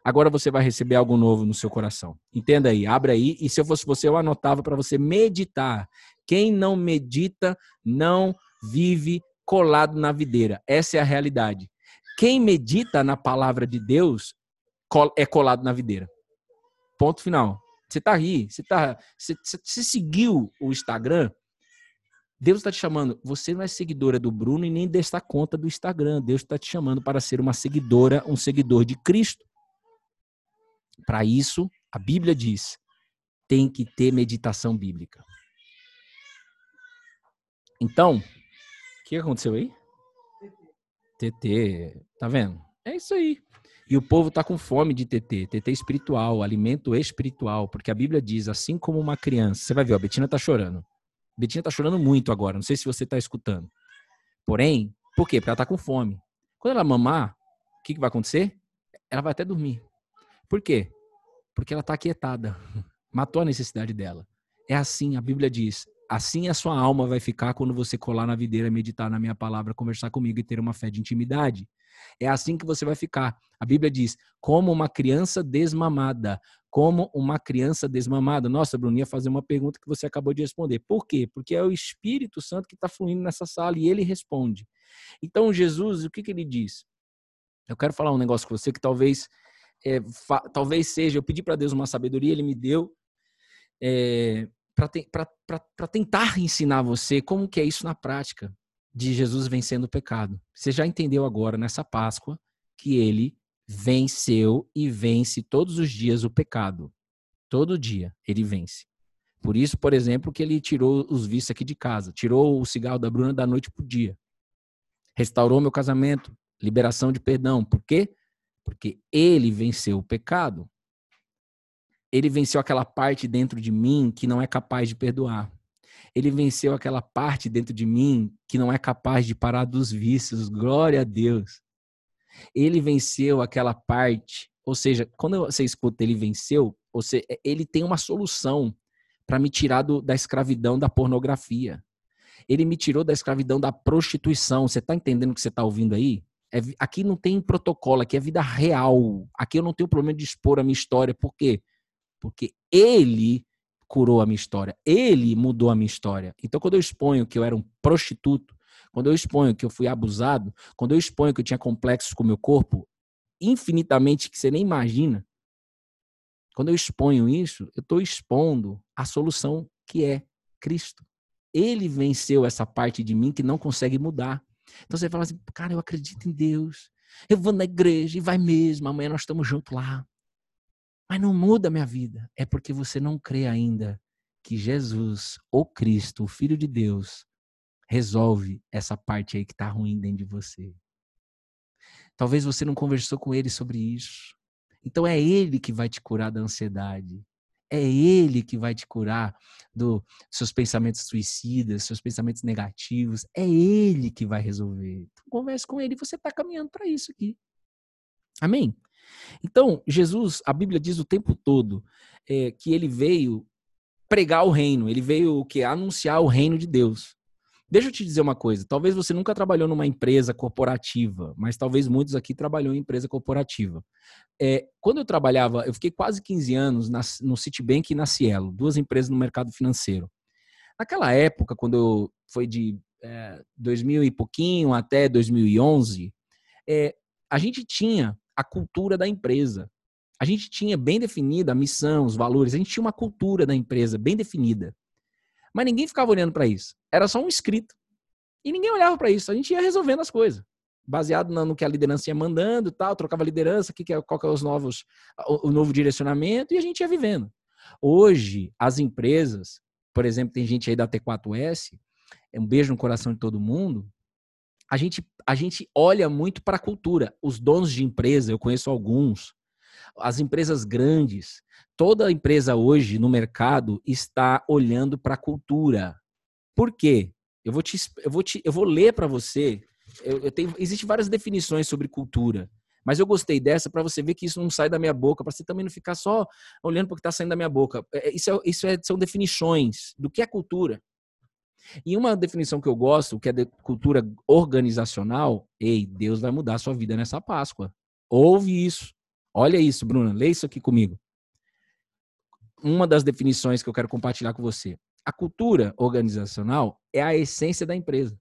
Agora você vai receber algo novo no seu coração. Entenda aí, abre aí. E se eu fosse você, eu anotava para você meditar. Quem não medita não vive colado na videira. Essa é a realidade. Quem medita na palavra de Deus é colado na videira. Ponto final. Você tá aí, você tá, você, você seguiu o Instagram, Deus está te chamando. Você não é seguidora do Bruno e nem desta conta do Instagram. Deus está te chamando para ser uma seguidora, um seguidor de Cristo. Para isso, a Bíblia diz, tem que ter meditação bíblica. Então, o que aconteceu aí? TT, tá vendo? É isso aí. E o povo tá com fome de TT, TT espiritual, alimento espiritual, porque a Bíblia diz, assim como uma criança, você vai ver, a Betina tá chorando. A Betina tá chorando muito agora, não sei se você tá escutando. Porém, por quê? Porque ela tá com fome. Quando ela mamar, o que, que vai acontecer? Ela vai até dormir. Por quê? Porque ela está aquietada. Matou a necessidade dela. É assim, a Bíblia diz: assim a sua alma vai ficar quando você colar na videira, meditar na minha palavra, conversar comigo e ter uma fé de intimidade. É assim que você vai ficar. A Bíblia diz: como uma criança desmamada. Como uma criança desmamada. Nossa, Bruno, ia fazer uma pergunta que você acabou de responder. Por quê? Porque é o Espírito Santo que está fluindo nessa sala e ele responde. Então, Jesus, o que, que ele diz? Eu quero falar um negócio com você que talvez, é, talvez seja. Eu pedi para Deus uma sabedoria, ele me deu. É, para tentar ensinar você como que é isso na prática de Jesus vencendo o pecado. Você já entendeu agora nessa Páscoa que ele venceu e vence todos os dias o pecado. Todo dia ele vence. Por isso, por exemplo, que ele tirou os vícios aqui de casa, tirou o cigarro da Bruna da noite pro dia. Restaurou meu casamento, liberação de perdão. Por quê? Porque ele venceu o pecado ele venceu aquela parte dentro de mim que não é capaz de perdoar. Ele venceu aquela parte dentro de mim que não é capaz de parar dos vícios. Glória a Deus. Ele venceu aquela parte, ou seja, quando você escuta ele venceu, você, ele tem uma solução para me tirar do, da escravidão da pornografia. Ele me tirou da escravidão da prostituição. Você está entendendo o que você está ouvindo aí? É, aqui não tem protocolo, aqui é vida real. Aqui eu não tenho problema de expor a minha história. Por quê? Ele curou a minha história, ele mudou a minha história. Então, quando eu exponho que eu era um prostituto, quando eu exponho que eu fui abusado, quando eu exponho que eu tinha complexos com o meu corpo, infinitamente que você nem imagina, quando eu exponho isso, eu estou expondo a solução que é Cristo. Ele venceu essa parte de mim que não consegue mudar. Então você fala assim, cara, eu acredito em Deus. Eu vou na igreja e vai mesmo. Amanhã nós estamos juntos lá. Mas não muda a minha vida. É porque você não crê ainda que Jesus, o Cristo, o Filho de Deus, resolve essa parte aí que está ruim dentro de você. Talvez você não conversou com ele sobre isso. Então é ele que vai te curar da ansiedade. É ele que vai te curar dos seus pensamentos suicidas, seus pensamentos negativos. É ele que vai resolver. Então, converse com ele você está caminhando para isso aqui. Amém? Então, Jesus, a Bíblia diz o tempo todo é, que ele veio pregar o reino, ele veio o que? Anunciar o reino de Deus. Deixa eu te dizer uma coisa, talvez você nunca trabalhou numa empresa corporativa, mas talvez muitos aqui trabalhou em empresa corporativa. É, quando eu trabalhava, eu fiquei quase 15 anos na, no Citibank e na Cielo, duas empresas no mercado financeiro. Naquela época, quando eu, foi de é, 2000 e pouquinho até 2011, é, a gente tinha a cultura da empresa. A gente tinha bem definida a missão, os valores, a gente tinha uma cultura da empresa bem definida. Mas ninguém ficava olhando para isso. Era só um escrito. E ninguém olhava para isso. A gente ia resolvendo as coisas. Baseado no que a liderança ia mandando tal, trocava liderança, que é, qual que é os novos, o, o novo direcionamento, e a gente ia vivendo. Hoje, as empresas, por exemplo, tem gente aí da T4S, é um beijo no coração de todo mundo, a gente, a gente olha muito para a cultura. Os donos de empresa, eu conheço alguns, as empresas grandes, toda empresa hoje no mercado está olhando para a cultura. Por quê? Eu vou te, eu vou te, eu vou ler para você. Eu, eu tenho, existem várias definições sobre cultura, mas eu gostei dessa para você ver que isso não sai da minha boca, para você também não ficar só olhando para o que está saindo da minha boca. É, isso, é, isso é, são definições do que é cultura. E uma definição que eu gosto, que é de cultura organizacional, ei, Deus vai mudar a sua vida nessa Páscoa. Ouve isso. Olha isso, Bruna, lê isso aqui comigo. Uma das definições que eu quero compartilhar com você. A cultura organizacional é a essência da empresa,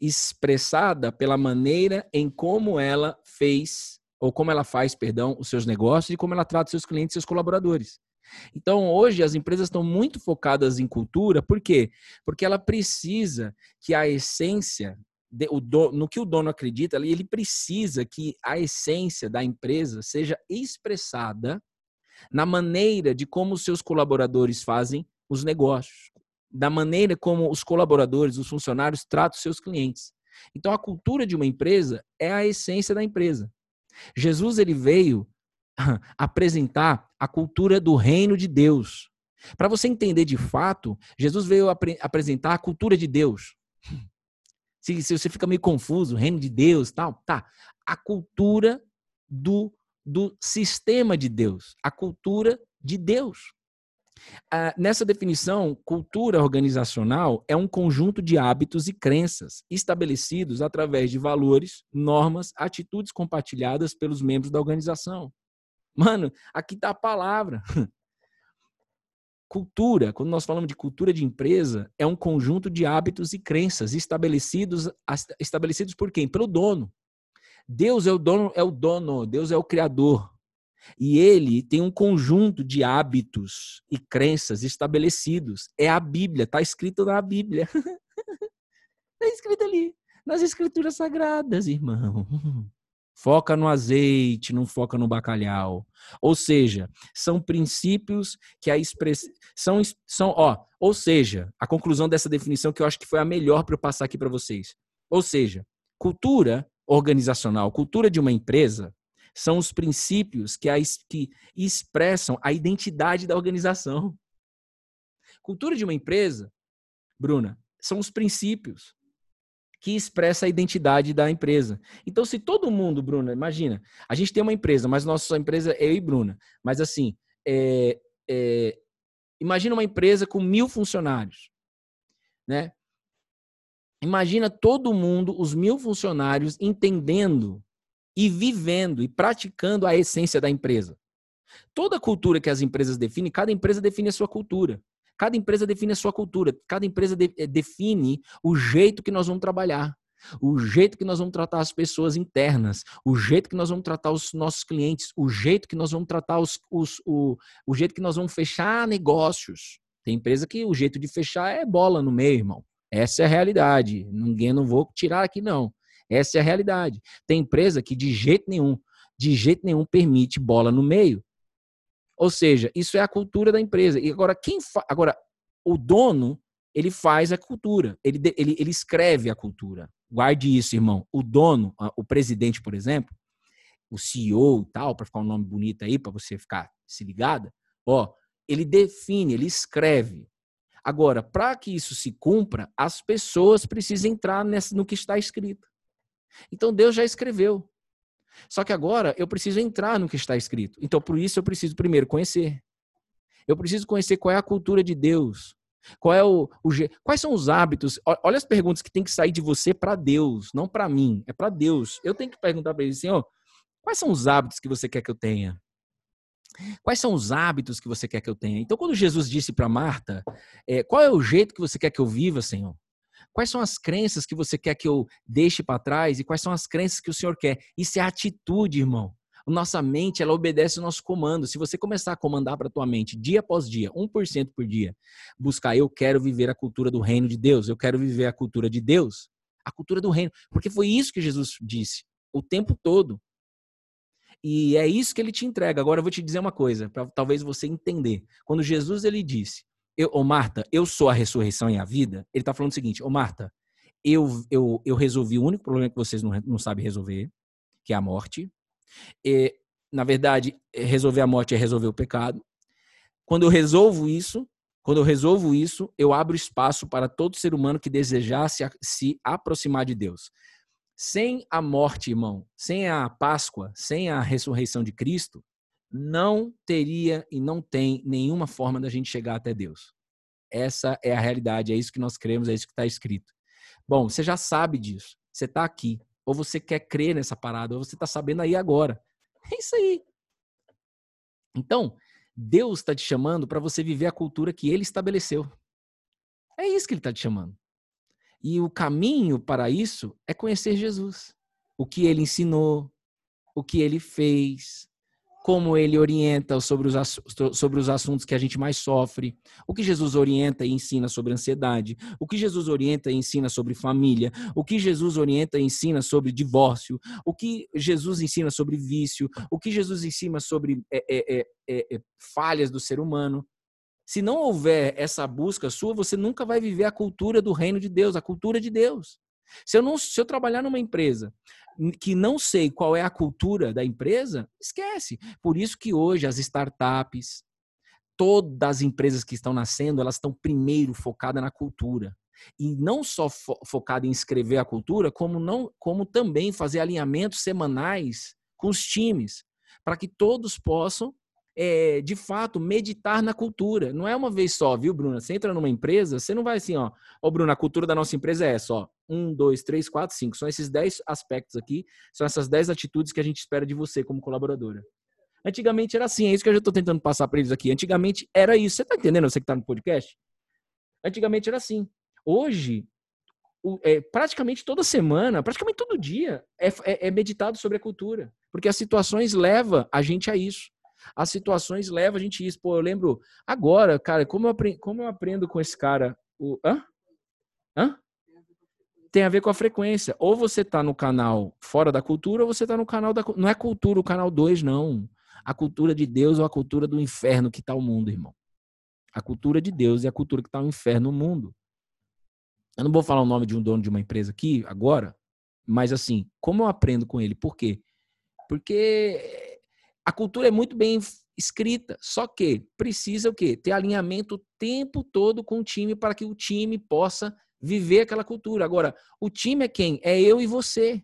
expressada pela maneira em como ela fez ou como ela faz, perdão, os seus negócios e como ela trata seus clientes e seus colaboradores. Então, hoje, as empresas estão muito focadas em cultura, por quê? Porque ela precisa que a essência, no que o dono acredita, ele precisa que a essência da empresa seja expressada na maneira de como os seus colaboradores fazem os negócios, da maneira como os colaboradores, os funcionários tratam seus clientes. Então, a cultura de uma empresa é a essência da empresa. Jesus ele veio apresentar a cultura do reino de Deus. Para você entender de fato, Jesus veio ap apresentar a cultura de Deus. Se, se, você fica meio confuso, reino de Deus, tal, tá. A cultura do, do sistema de Deus, a cultura de Deus. Ah, nessa definição, cultura organizacional é um conjunto de hábitos e crenças estabelecidos através de valores, normas, atitudes compartilhadas pelos membros da organização. Mano, aqui está a palavra. Cultura, quando nós falamos de cultura de empresa, é um conjunto de hábitos e crenças estabelecidos, estabelecidos por quem? Pelo dono. Deus é o dono, é o dono, Deus é o criador. E ele tem um conjunto de hábitos e crenças estabelecidos. É a Bíblia, está escrito na Bíblia. Está escrito ali, nas escrituras sagradas, irmão. Foca no azeite, não foca no bacalhau. Ou seja, são princípios que a expressão são, são, ó, ou seja, a conclusão dessa definição que eu acho que foi a melhor para eu passar aqui para vocês. Ou seja, cultura organizacional, cultura de uma empresa são os princípios que, a, que expressam a identidade da organização. Cultura de uma empresa, Bruna, são os princípios que expressa a identidade da empresa. Então, se todo mundo, Bruna, imagina, a gente tem uma empresa, mas nossa empresa é eu e Bruna. Mas assim, é, é, imagina uma empresa com mil funcionários, né? Imagina todo mundo, os mil funcionários, entendendo e vivendo e praticando a essência da empresa. Toda cultura que as empresas definem, cada empresa define a sua cultura. Cada empresa define a sua cultura. Cada empresa de, eh, define o jeito que nós vamos trabalhar, o jeito que nós vamos tratar as pessoas internas, o jeito que nós vamos tratar os nossos clientes, o jeito que nós vamos tratar os, os o, o jeito que nós vamos fechar negócios. Tem empresa que o jeito de fechar é bola no meio, irmão. Essa é a realidade. Ninguém não vou tirar aqui não. Essa é a realidade. Tem empresa que de jeito nenhum, de jeito nenhum permite bola no meio. Ou seja, isso é a cultura da empresa. E agora quem fa... agora o dono, ele faz a cultura. Ele, ele, ele escreve a cultura. Guarde isso, irmão. O dono, o presidente, por exemplo, o CEO e tal, para ficar um nome bonito aí, para você ficar se ligada, ó, ele define, ele escreve. Agora, para que isso se cumpra, as pessoas precisam entrar nessa, no que está escrito. Então Deus já escreveu. Só que agora eu preciso entrar no que está escrito. Então por isso eu preciso primeiro conhecer. Eu preciso conhecer qual é a cultura de Deus. Qual é o, o quais são os hábitos? Olha as perguntas que tem que sair de você para Deus, não para mim, é para Deus. Eu tenho que perguntar para ele ó, quais são os hábitos que você quer que eu tenha? Quais são os hábitos que você quer que eu tenha? Então, quando Jesus disse para Marta, é, qual é o jeito que você quer que eu viva, Senhor? Quais são as crenças que você quer que eu deixe para trás e quais são as crenças que o Senhor quer? Isso é atitude, irmão. Nossa mente, ela obedece o nosso comando. Se você começar a comandar para tua mente dia após dia, 1% por dia, buscar eu quero viver a cultura do reino de Deus, eu quero viver a cultura de Deus, a cultura do reino, porque foi isso que Jesus disse o tempo todo. E é isso que ele te entrega. Agora eu vou te dizer uma coisa, para talvez você entender. Quando Jesus ele disse: eu, ô Marta, eu sou a ressurreição e a vida, ele está falando o seguinte, ô Marta, eu, eu, eu resolvi o único problema que vocês não, não sabem resolver, que é a morte. E, na verdade, resolver a morte é resolver o pecado. Quando eu resolvo isso, quando eu resolvo isso, eu abro espaço para todo ser humano que desejasse se aproximar de Deus. Sem a morte, irmão, sem a Páscoa, sem a ressurreição de Cristo, não teria e não tem nenhuma forma da gente chegar até Deus. Essa é a realidade, é isso que nós cremos, é isso que está escrito. Bom, você já sabe disso, você está aqui, ou você quer crer nessa parada, ou você está sabendo aí agora. É isso aí. Então, Deus está te chamando para você viver a cultura que Ele estabeleceu. É isso que Ele está te chamando. E o caminho para isso é conhecer Jesus. O que Ele ensinou, o que Ele fez, como ele orienta sobre os, sobre os assuntos que a gente mais sofre, o que Jesus orienta e ensina sobre ansiedade, o que Jesus orienta e ensina sobre família, o que Jesus orienta e ensina sobre divórcio, o que Jesus ensina sobre vício, o que Jesus ensina sobre é, é, é, é, é falhas do ser humano. Se não houver essa busca sua, você nunca vai viver a cultura do reino de Deus, a cultura de Deus. Se eu, não, se eu trabalhar numa empresa que não sei qual é a cultura da empresa, esquece. Por isso que hoje as startups, todas as empresas que estão nascendo, elas estão primeiro focadas na cultura. E não só fo focada em escrever a cultura, como, não, como também fazer alinhamentos semanais com os times, para que todos possam é, de fato, meditar na cultura. Não é uma vez só, viu, Bruna? Você entra numa empresa, você não vai assim, ó. Ó, Bruna, a cultura da nossa empresa é essa, ó. Um, dois, três, quatro, cinco. São esses dez aspectos aqui, são essas dez atitudes que a gente espera de você como colaboradora. Antigamente era assim, é isso que eu já estou tentando passar para eles aqui. Antigamente era isso. Você está entendendo? Você que está no podcast? Antigamente era assim. Hoje, o, é, praticamente toda semana, praticamente todo dia, é, é, é meditado sobre a cultura. Porque as situações levam a gente a isso. As situações levam a gente a isso. Pô, eu lembro agora, cara, como eu, aprendo, como eu aprendo com esse cara. O, hã? Hã? Tem a ver com a frequência. Ou você tá no canal fora da cultura, ou você tá no canal da. Não é cultura o canal 2, não. A cultura de Deus ou a cultura do inferno que tá o mundo, irmão. A cultura de Deus e a cultura que tá o inferno no mundo. Eu não vou falar o nome de um dono de uma empresa aqui agora, mas assim, como eu aprendo com ele? Por quê? Porque a cultura é muito bem escrita, só que precisa o quê? Ter alinhamento o tempo todo com o time para que o time possa viver aquela cultura. Agora, o time é quem? É eu e você.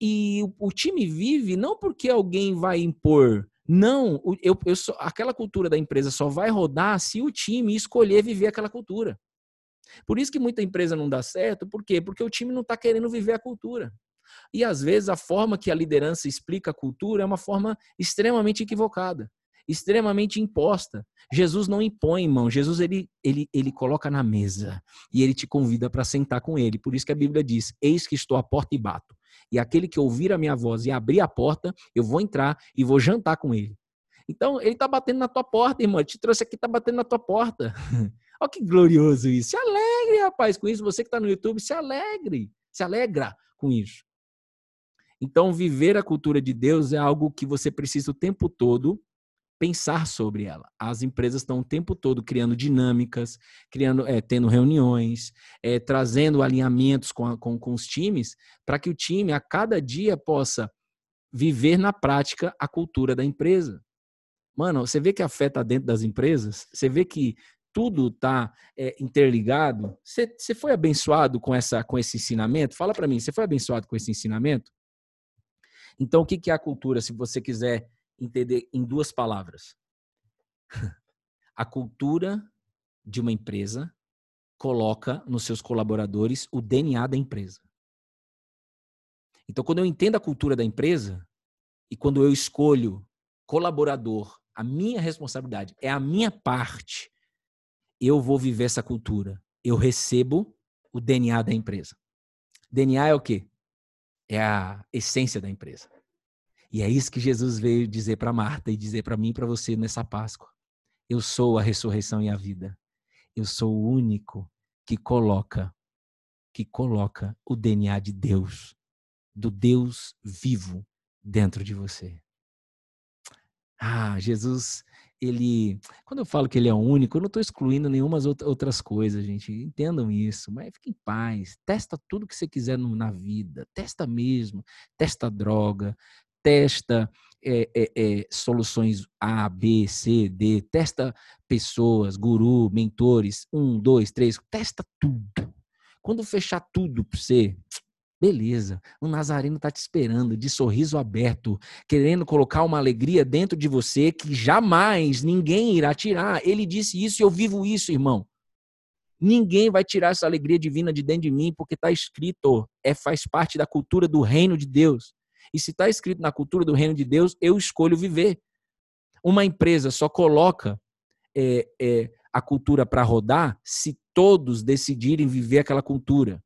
E o, o time vive não porque alguém vai impor. Não, eu, eu só, aquela cultura da empresa só vai rodar se o time escolher viver aquela cultura. Por isso que muita empresa não dá certo, por quê? Porque o time não está querendo viver a cultura. E às vezes a forma que a liderança explica a cultura é uma forma extremamente equivocada, extremamente imposta. Jesus não impõe, irmão. Jesus ele, ele, ele coloca na mesa e ele te convida para sentar com ele. Por isso que a Bíblia diz: Eis que estou à porta e bato. E aquele que ouvir a minha voz e abrir a porta, eu vou entrar e vou jantar com ele. Então, ele está batendo na tua porta, irmão. Ele te trouxe aqui, está batendo na tua porta. Olha que glorioso isso. Se alegre, rapaz, com isso. Você que está no YouTube, se alegre. Se alegra com isso. Então, viver a cultura de Deus é algo que você precisa o tempo todo pensar sobre ela. As empresas estão o tempo todo criando dinâmicas, criando, é, tendo reuniões, é, trazendo alinhamentos com, a, com, com os times, para que o time a cada dia possa viver na prática a cultura da empresa. Mano, você vê que a fé está dentro das empresas? Você vê que tudo está é, interligado? Você, você foi abençoado com, essa, com esse ensinamento? Fala para mim, você foi abençoado com esse ensinamento? Então, o que é a cultura, se você quiser entender em duas palavras? A cultura de uma empresa coloca nos seus colaboradores o DNA da empresa. Então, quando eu entendo a cultura da empresa e quando eu escolho colaborador, a minha responsabilidade é a minha parte, eu vou viver essa cultura. Eu recebo o DNA da empresa. DNA é o quê? É a essência da empresa. E é isso que Jesus veio dizer para Marta e dizer para mim e para você nessa Páscoa. Eu sou a ressurreição e a vida. Eu sou o único que coloca que coloca o DNA de Deus, do Deus vivo dentro de você. Ah, Jesus ele. Quando eu falo que ele é único, eu não estou excluindo nenhuma outras coisas, gente. Entendam isso, mas fique em paz. Testa tudo que você quiser na vida. Testa mesmo. Testa droga. Testa é, é, é, soluções A, B, C, D. Testa pessoas, guru, mentores. Um, dois, três. Testa tudo. Quando fechar tudo para você, Beleza, o Nazareno está te esperando, de sorriso aberto, querendo colocar uma alegria dentro de você que jamais ninguém irá tirar. Ele disse isso e eu vivo isso, irmão. Ninguém vai tirar essa alegria divina de dentro de mim, porque está escrito, é faz parte da cultura do reino de Deus. E se está escrito na cultura do reino de Deus, eu escolho viver. Uma empresa só coloca é, é, a cultura para rodar se todos decidirem viver aquela cultura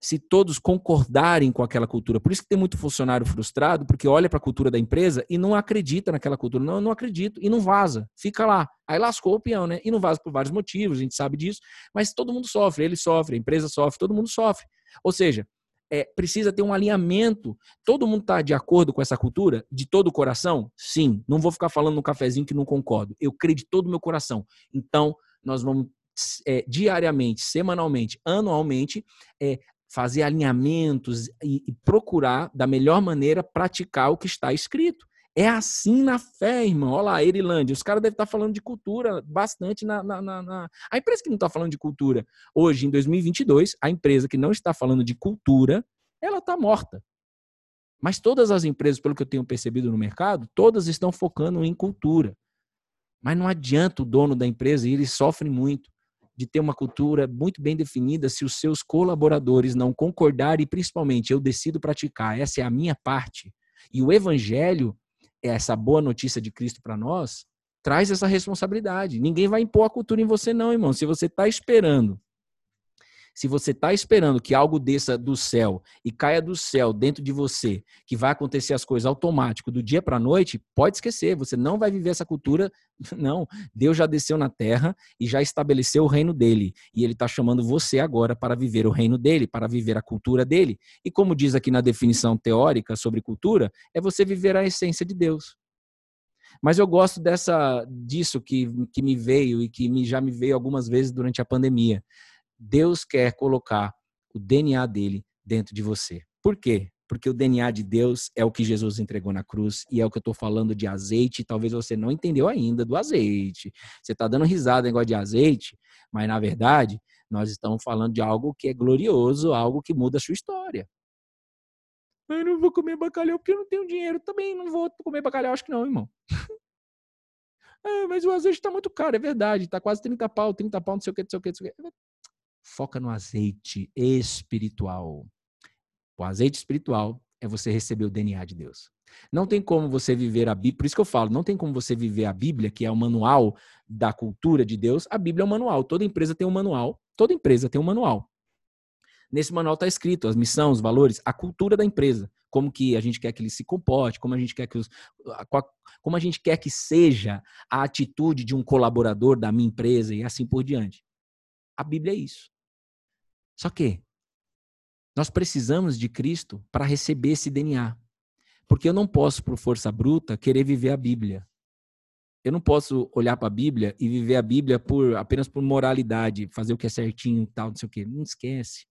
se todos concordarem com aquela cultura. Por isso que tem muito funcionário frustrado, porque olha para a cultura da empresa e não acredita naquela cultura. Não, eu não acredito. E não vaza. Fica lá. Aí lascou o peão, né? E não vaza por vários motivos, a gente sabe disso. Mas todo mundo sofre. Ele sofre, a empresa sofre, todo mundo sofre. Ou seja, é, precisa ter um alinhamento. Todo mundo está de acordo com essa cultura? De todo o coração? Sim. Não vou ficar falando no cafezinho que não concordo. Eu creio de todo o meu coração. Então, nós vamos é, diariamente, semanalmente, anualmente, é, fazer alinhamentos e, e procurar, da melhor maneira, praticar o que está escrito. É assim na fé, irmão. Olha lá, Erilândia. Os caras devem estar falando de cultura bastante na, na, na, na... A empresa que não está falando de cultura hoje, em 2022, a empresa que não está falando de cultura, ela está morta. Mas todas as empresas, pelo que eu tenho percebido no mercado, todas estão focando em cultura. Mas não adianta o dono da empresa, ele sofre muito, de ter uma cultura muito bem definida se os seus colaboradores não concordarem e principalmente eu decido praticar, essa é a minha parte. E o evangelho, essa boa notícia de Cristo para nós, traz essa responsabilidade. Ninguém vai impor a cultura em você não, irmão. Se você está esperando se você está esperando que algo desça do céu e caia do céu dentro de você, que vai acontecer as coisas automático do dia para a noite, pode esquecer, você não vai viver essa cultura. Não, Deus já desceu na terra e já estabeleceu o reino dele. E ele está chamando você agora para viver o reino dele, para viver a cultura dele. E como diz aqui na definição teórica sobre cultura, é você viver a essência de Deus. Mas eu gosto dessa disso que, que me veio e que me, já me veio algumas vezes durante a pandemia. Deus quer colocar o DNA dele dentro de você. Por quê? Porque o DNA de Deus é o que Jesus entregou na cruz e é o que eu estou falando de azeite. Talvez você não entendeu ainda do azeite. Você está dando risada negócio de azeite, mas na verdade nós estamos falando de algo que é glorioso, algo que muda a sua história. Eu não vou comer bacalhau porque eu não tenho dinheiro. Também não vou comer bacalhau, acho que não, irmão. ah, mas o azeite está muito caro, é verdade. Está quase 30 pau, 30 pau, não sei o que, não sei o que, não sei o que foca no azeite espiritual. O azeite espiritual é você receber o DNA de Deus. Não tem como você viver a Bíblia, por isso que eu falo, não tem como você viver a Bíblia, que é o manual da cultura de Deus. A Bíblia é um manual, toda empresa tem um manual, toda empresa tem um manual. Nesse manual está escrito as missões, os valores, a cultura da empresa, como que a gente quer que ele se comporte, como a gente quer que os, como a gente quer que seja a atitude de um colaborador da minha empresa e assim por diante. A Bíblia é isso. Só que nós precisamos de Cristo para receber esse DNA. Porque eu não posso, por força bruta, querer viver a Bíblia. Eu não posso olhar para a Bíblia e viver a Bíblia por apenas por moralidade, fazer o que é certinho, tal, não sei o quê. Não esquece.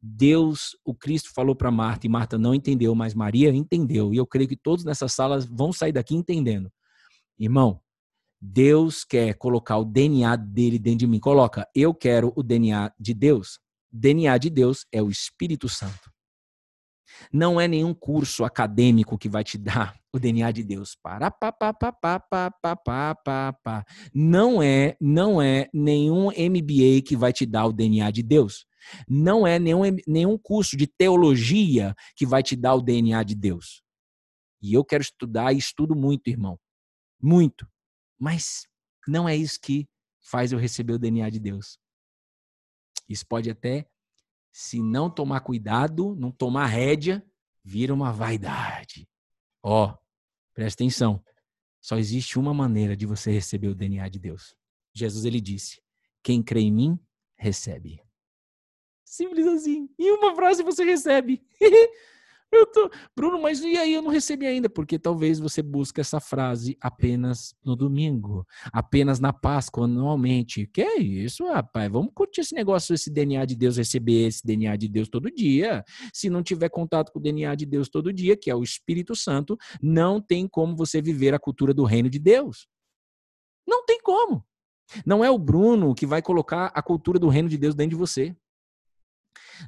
Deus, o Cristo falou para Marta e Marta não entendeu, mas Maria entendeu. E eu creio que todos nessas salas vão sair daqui entendendo. Irmão, Deus quer colocar o DNA dele dentro de mim. Coloca, eu quero o DNA de Deus. DNA de Deus é o Espírito Santo. Não é nenhum curso acadêmico que vai te dar o DNA de Deus. Para, pá, pá, pá, pá, pá, pá, pá, pá, pá. Não é, não é nenhum MBA que vai te dar o DNA de Deus. Não é nenhum, nenhum curso de teologia que vai te dar o DNA de Deus. E eu quero estudar e estudo muito, irmão. Muito. Mas não é isso que faz eu receber o DNA de Deus. Isso pode até, se não tomar cuidado, não tomar rédea, vira uma vaidade. Ó, oh, presta atenção. Só existe uma maneira de você receber o DNA de Deus. Jesus ele disse: Quem crê em mim, recebe. Simples assim. Em uma frase você recebe. Eu tô, Bruno, mas e aí eu não recebi ainda? Porque talvez você busque essa frase apenas no domingo, apenas na Páscoa, anualmente. Que é isso, rapaz? Vamos curtir esse negócio, esse DNA de Deus, receber esse DNA de Deus todo dia. Se não tiver contato com o DNA de Deus todo dia, que é o Espírito Santo, não tem como você viver a cultura do reino de Deus. Não tem como. Não é o Bruno que vai colocar a cultura do reino de Deus dentro de você.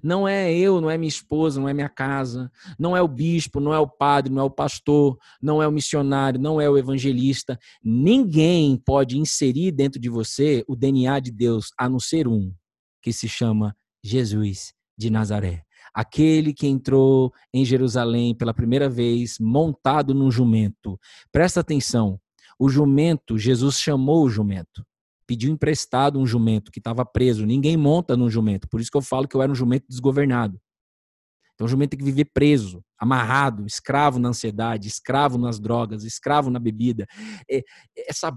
Não é eu, não é minha esposa, não é minha casa, não é o bispo, não é o padre, não é o pastor, não é o missionário, não é o evangelista. Ninguém pode inserir dentro de você o DNA de Deus, a não ser um, que se chama Jesus de Nazaré. Aquele que entrou em Jerusalém pela primeira vez montado num jumento. Presta atenção. O jumento, Jesus chamou o jumento pediu emprestado um jumento que estava preso. Ninguém monta num jumento. Por isso que eu falo que eu era um jumento desgovernado. Então, o jumento tem que viver preso, amarrado, escravo na ansiedade, escravo nas drogas, escravo na bebida. É, essa,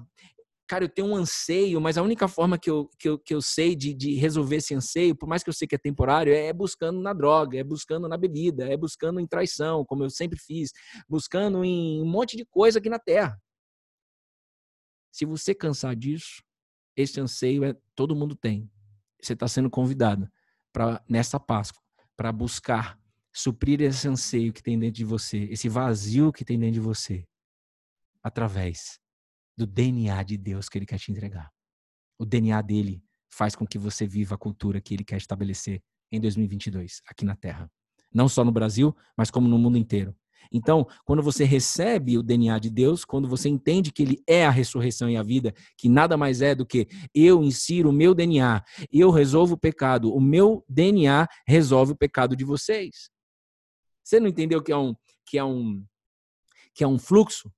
cara, eu tenho um anseio, mas a única forma que eu, que eu, que eu sei de, de resolver esse anseio, por mais que eu sei que é temporário, é buscando na droga, é buscando na bebida, é buscando em traição, como eu sempre fiz, buscando em um monte de coisa aqui na terra. Se você cansar disso, esse anseio é todo mundo tem. Você está sendo convidado para nessa Páscoa para buscar suprir esse anseio que tem dentro de você, esse vazio que tem dentro de você, através do DNA de Deus que Ele quer te entregar. O DNA dele faz com que você viva a cultura que Ele quer estabelecer em 2022 aqui na Terra, não só no Brasil, mas como no mundo inteiro. Então, quando você recebe o DNA de Deus, quando você entende que ele é a ressurreição e a vida, que nada mais é do que eu insiro o meu DNA, eu resolvo o pecado, o meu DNA resolve o pecado de vocês. Você não entendeu que é um que é um que é um fluxo?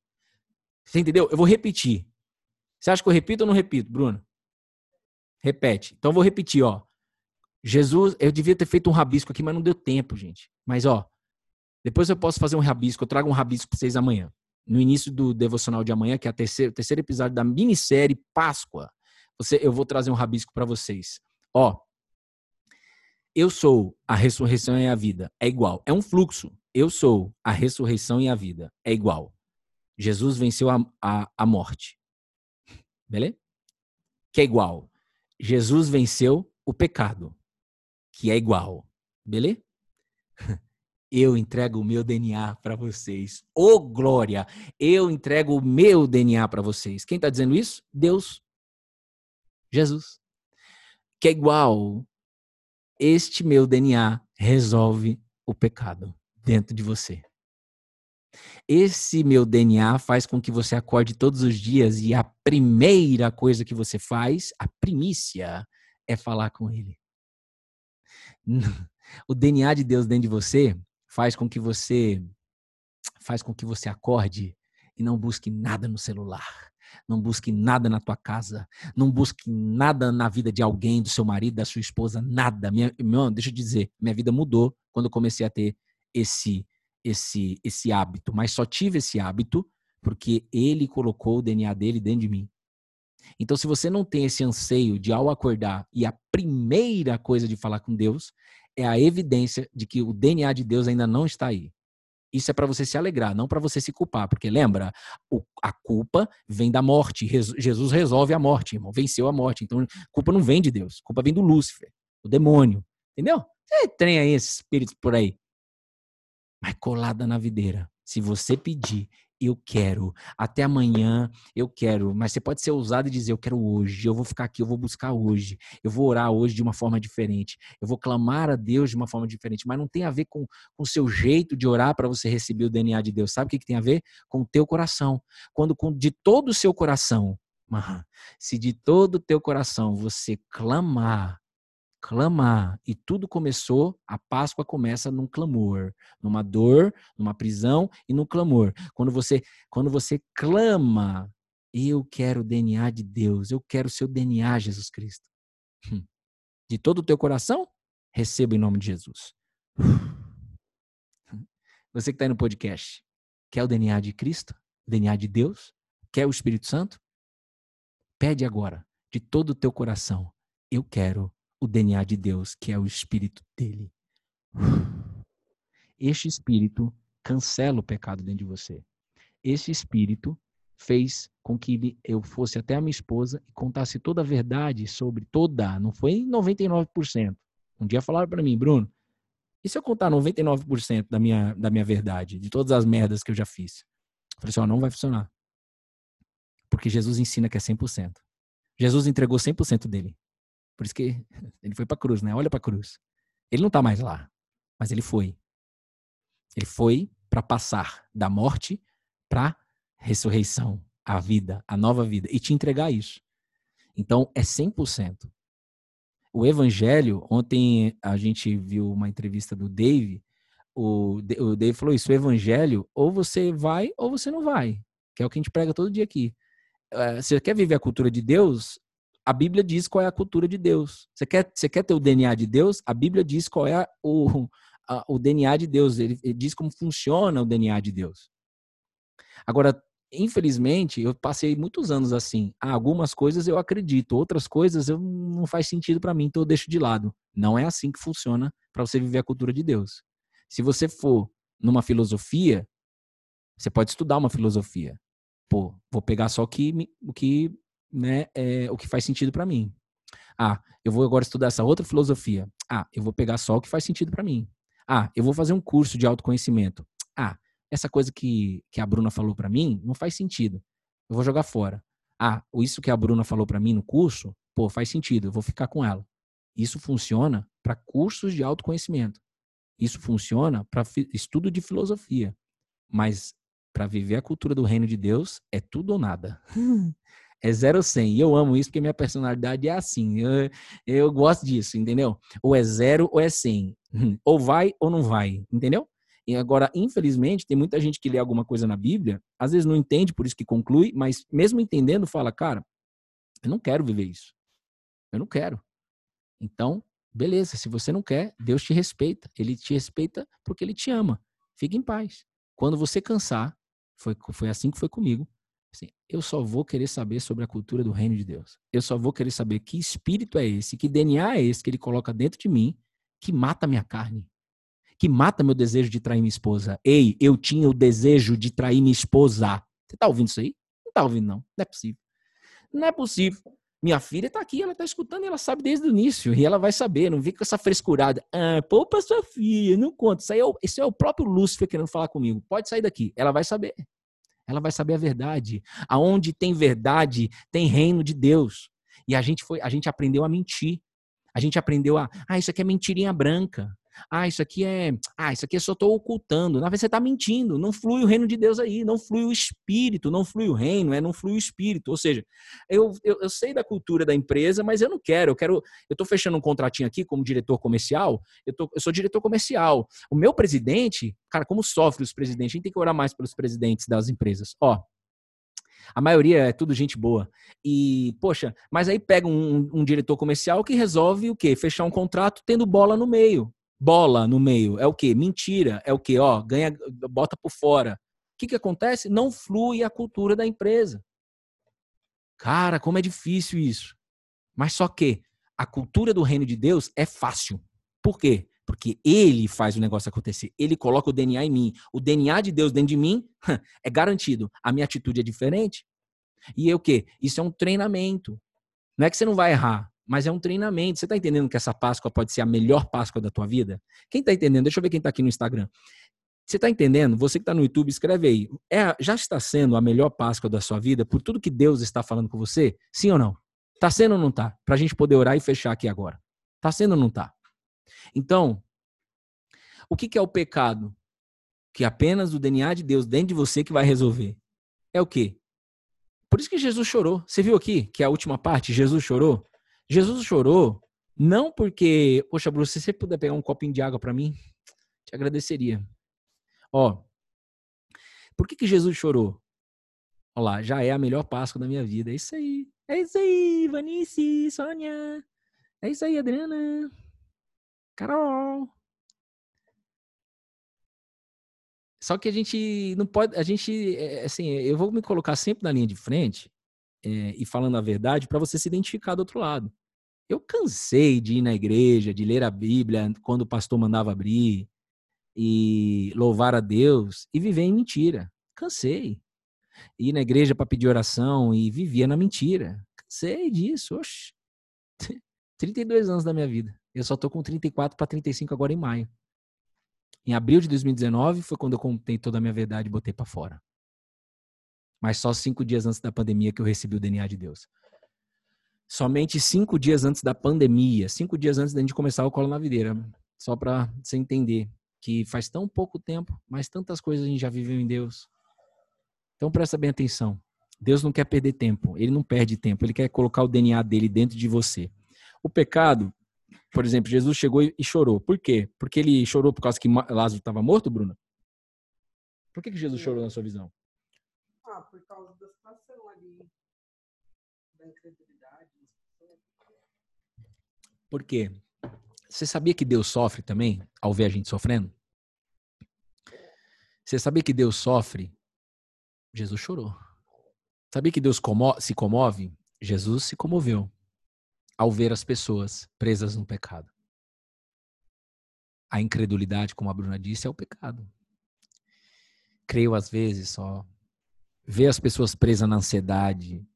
Você entendeu? Eu vou repetir. Você acha que eu repito ou não repito, Bruno? Repete. Então eu vou repetir, ó. Jesus, eu devia ter feito um rabisco aqui, mas não deu tempo, gente. Mas ó, depois eu posso fazer um rabisco, eu trago um rabisco para vocês amanhã. No início do devocional de amanhã, que é o terceiro, terceiro episódio da minissérie Páscoa. Você, eu vou trazer um rabisco para vocês. Ó, eu sou a ressurreição e a vida. É igual. É um fluxo. Eu sou a ressurreição e a vida. É igual. Jesus venceu a, a, a morte. Beleza? Que é igual. Jesus venceu o pecado. Que é igual. Beleza? eu entrego o meu DNA para vocês. Ô oh, glória! Eu entrego o meu DNA para vocês. Quem está dizendo isso? Deus. Jesus. Que é igual. Este meu DNA resolve o pecado dentro de você. Esse meu DNA faz com que você acorde todos os dias e a primeira coisa que você faz, a primícia, é falar com Ele. O DNA de Deus dentro de você faz com que você faz com que você acorde e não busque nada no celular. Não busque nada na tua casa. Não busque nada na vida de alguém, do seu marido, da sua esposa, nada. Minha, meu, deixa eu dizer, minha vida mudou quando eu comecei a ter esse esse esse hábito, mas só tive esse hábito porque ele colocou o DNA dele dentro de mim. Então, se você não tem esse anseio de ao acordar e a primeira coisa de falar com Deus é a evidência de que o DNA de Deus ainda não está aí. Isso é para você se alegrar, não para você se culpar, porque lembra, o, a culpa vem da morte. Jesus resolve a morte, irmão, venceu a morte. Então, culpa não vem de Deus, culpa vem do Lúcifer, o demônio. Entendeu? Você tem aí esses espíritos por aí. Mas colada na videira. Se você pedir eu quero, até amanhã eu quero, mas você pode ser ousado e dizer eu quero hoje, eu vou ficar aqui, eu vou buscar hoje, eu vou orar hoje de uma forma diferente, eu vou clamar a Deus de uma forma diferente, mas não tem a ver com o seu jeito de orar para você receber o DNA de Deus, sabe o que, que tem a ver? Com o teu coração, quando com, de todo o seu coração, se de todo o teu coração você clamar clamar. E tudo começou, a Páscoa começa num clamor, numa dor, numa prisão e no clamor. Quando você, quando você clama, eu quero o DNA de Deus, eu quero o seu DNA, Jesus Cristo. Hum. De todo o teu coração, receba em nome de Jesus. Você que está aí no podcast, quer o DNA de Cristo? O DNA de Deus? Quer o Espírito Santo? Pede agora, de todo o teu coração, eu quero o DNA de Deus, que é o espírito dele. Este espírito cancela o pecado dentro de você. Esse espírito fez com que eu fosse até a minha esposa e contasse toda a verdade sobre toda, não foi 99%. Um dia falaram para mim, Bruno, e se eu contar 99% da minha, da minha verdade, de todas as merdas que eu já fiz? Eu falei assim, não vai funcionar. Porque Jesus ensina que é 100%. Jesus entregou 100% dele. Por isso que ele foi para cruz, né? Olha para cruz. Ele não está mais lá, mas ele foi. Ele foi para passar da morte para ressurreição, a vida, a nova vida e te entregar isso. Então é 100%. O evangelho, ontem a gente viu uma entrevista do Dave, o, o Dave falou isso, o evangelho ou você vai ou você não vai, que é o que a gente prega todo dia aqui. Eh, você quer viver a cultura de Deus? A Bíblia diz qual é a cultura de Deus. Você quer, você quer ter o DNA de Deus? A Bíblia diz qual é o, a, o DNA de Deus. Ele, ele diz como funciona o DNA de Deus. Agora, infelizmente, eu passei muitos anos assim. Ah, algumas coisas eu acredito, outras coisas eu, não faz sentido para mim, então eu deixo de lado. Não é assim que funciona para você viver a cultura de Deus. Se você for numa filosofia, você pode estudar uma filosofia. Pô, vou pegar só o que, o que né, é, o que faz sentido para mim. Ah, eu vou agora estudar essa outra filosofia. Ah, eu vou pegar só o que faz sentido para mim. Ah, eu vou fazer um curso de autoconhecimento. Ah, essa coisa que, que a Bruna falou para mim não faz sentido. Eu vou jogar fora. Ah, isso que a Bruna falou para mim no curso, pô, faz sentido, eu vou ficar com ela. Isso funciona para cursos de autoconhecimento. Isso funciona para estudo de filosofia. Mas para viver a cultura do reino de Deus é tudo ou nada. É zero ou cem. E eu amo isso porque minha personalidade é assim. Eu, eu gosto disso, entendeu? Ou é zero ou é cem. Ou vai ou não vai, entendeu? E agora, infelizmente, tem muita gente que lê alguma coisa na Bíblia, às vezes não entende, por isso que conclui, mas mesmo entendendo, fala, cara, eu não quero viver isso. Eu não quero. Então, beleza, se você não quer, Deus te respeita. Ele te respeita porque ele te ama. Fique em paz. Quando você cansar, foi, foi assim que foi comigo. Assim, eu só vou querer saber sobre a cultura do reino de Deus. Eu só vou querer saber que espírito é esse, que DNA é esse que ele coloca dentro de mim, que mata minha carne, que mata meu desejo de trair minha esposa. Ei, eu tinha o desejo de trair minha esposa. Você tá ouvindo isso aí? Não tá ouvindo, não. Não é possível. Não é possível. Minha filha tá aqui, ela tá escutando e ela sabe desde o início. E ela vai saber, não vem com essa frescurada. Ah, poupa sua filha, não conta. Isso, aí é o, isso é o próprio Lúcifer querendo falar comigo. Pode sair daqui. Ela vai saber. Ela vai saber a verdade. Aonde tem verdade, tem reino de Deus. E a gente foi, a gente aprendeu a mentir. A gente aprendeu a, ah, isso aqui é mentirinha branca. Ah, isso aqui é. Ah, isso aqui eu só estou ocultando. Na verdade, você está mentindo. Não flui o reino de Deus aí. Não flui o espírito. Não flui o reino. É, não flui o espírito. Ou seja, eu, eu, eu sei da cultura da empresa, mas eu não quero. Eu quero. Eu estou fechando um contratinho aqui como diretor comercial. Eu, tô, eu sou diretor comercial. O meu presidente, cara, como sofre os presidentes? A gente tem que orar mais pelos presidentes das empresas. Ó, a maioria é tudo gente boa. E, poxa, mas aí pega um, um, diretor comercial que resolve o quê? Fechar um contrato tendo bola no meio bola no meio. É o quê? Mentira. É o quê? Ó, ganha, bota por fora. O que, que acontece? Não flui a cultura da empresa. Cara, como é difícil isso. Mas só que a cultura do reino de Deus é fácil. Por quê? Porque ele faz o negócio acontecer. Ele coloca o DNA em mim. O DNA de Deus dentro de mim é garantido. A minha atitude é diferente. E é o quê? Isso é um treinamento. Não é que você não vai errar mas é um treinamento. Você está entendendo que essa Páscoa pode ser a melhor Páscoa da tua vida? Quem está entendendo? Deixa eu ver quem está aqui no Instagram. Você está entendendo? Você que está no YouTube, escreve aí. É, já está sendo a melhor Páscoa da sua vida por tudo que Deus está falando com você? Sim ou não? Está sendo ou não está? Para a gente poder orar e fechar aqui agora. Está sendo ou não está? Então, o que, que é o pecado? Que apenas o DNA de Deus dentro de você que vai resolver. É o quê? Por isso que Jesus chorou. Você viu aqui que a última parte, Jesus chorou? Jesus chorou não porque, poxa, Bruce, se você puder pegar um copinho de água para mim, te agradeceria. Ó, por que que Jesus chorou? Olha lá, já é a melhor Páscoa da minha vida. É isso aí. É isso aí, Vanice, Sônia. É isso aí, Adriana. Carol. Só que a gente não pode, a gente, é, assim, eu vou me colocar sempre na linha de frente é, e falando a verdade para você se identificar do outro lado. Eu cansei de ir na igreja, de ler a Bíblia quando o pastor mandava abrir e louvar a Deus e viver em mentira. Cansei. Ir na igreja para pedir oração e vivia na mentira. Cansei disso. Oxi. 32 anos da minha vida. Eu só tô com 34 para 35 agora em maio. Em abril de 2019 foi quando eu contei toda a minha verdade e botei para fora mas só cinco dias antes da pandemia que eu recebi o DNA de Deus. Somente cinco dias antes da pandemia, cinco dias antes da gente começar o colo na videira, só para você entender que faz tão pouco tempo, mas tantas coisas a gente já viveu em Deus. Então presta bem atenção. Deus não quer perder tempo, ele não perde tempo, ele quer colocar o DNA dele dentro de você. O pecado, por exemplo, Jesus chegou e chorou. Por quê? Porque ele chorou por causa que Lázaro estava morto, Bruno? Por que, que Jesus chorou na sua visão? Ah, por causa da situação ali, da incredulidade. Por quê? Você sabia que Deus sofre também ao ver a gente sofrendo? Você sabia que Deus sofre? Jesus chorou. Sabia que Deus como se comove? Jesus se comoveu ao ver as pessoas presas no pecado. A incredulidade, como a Bruna disse, é o pecado. Creio às vezes só ver as pessoas presas na ansiedade,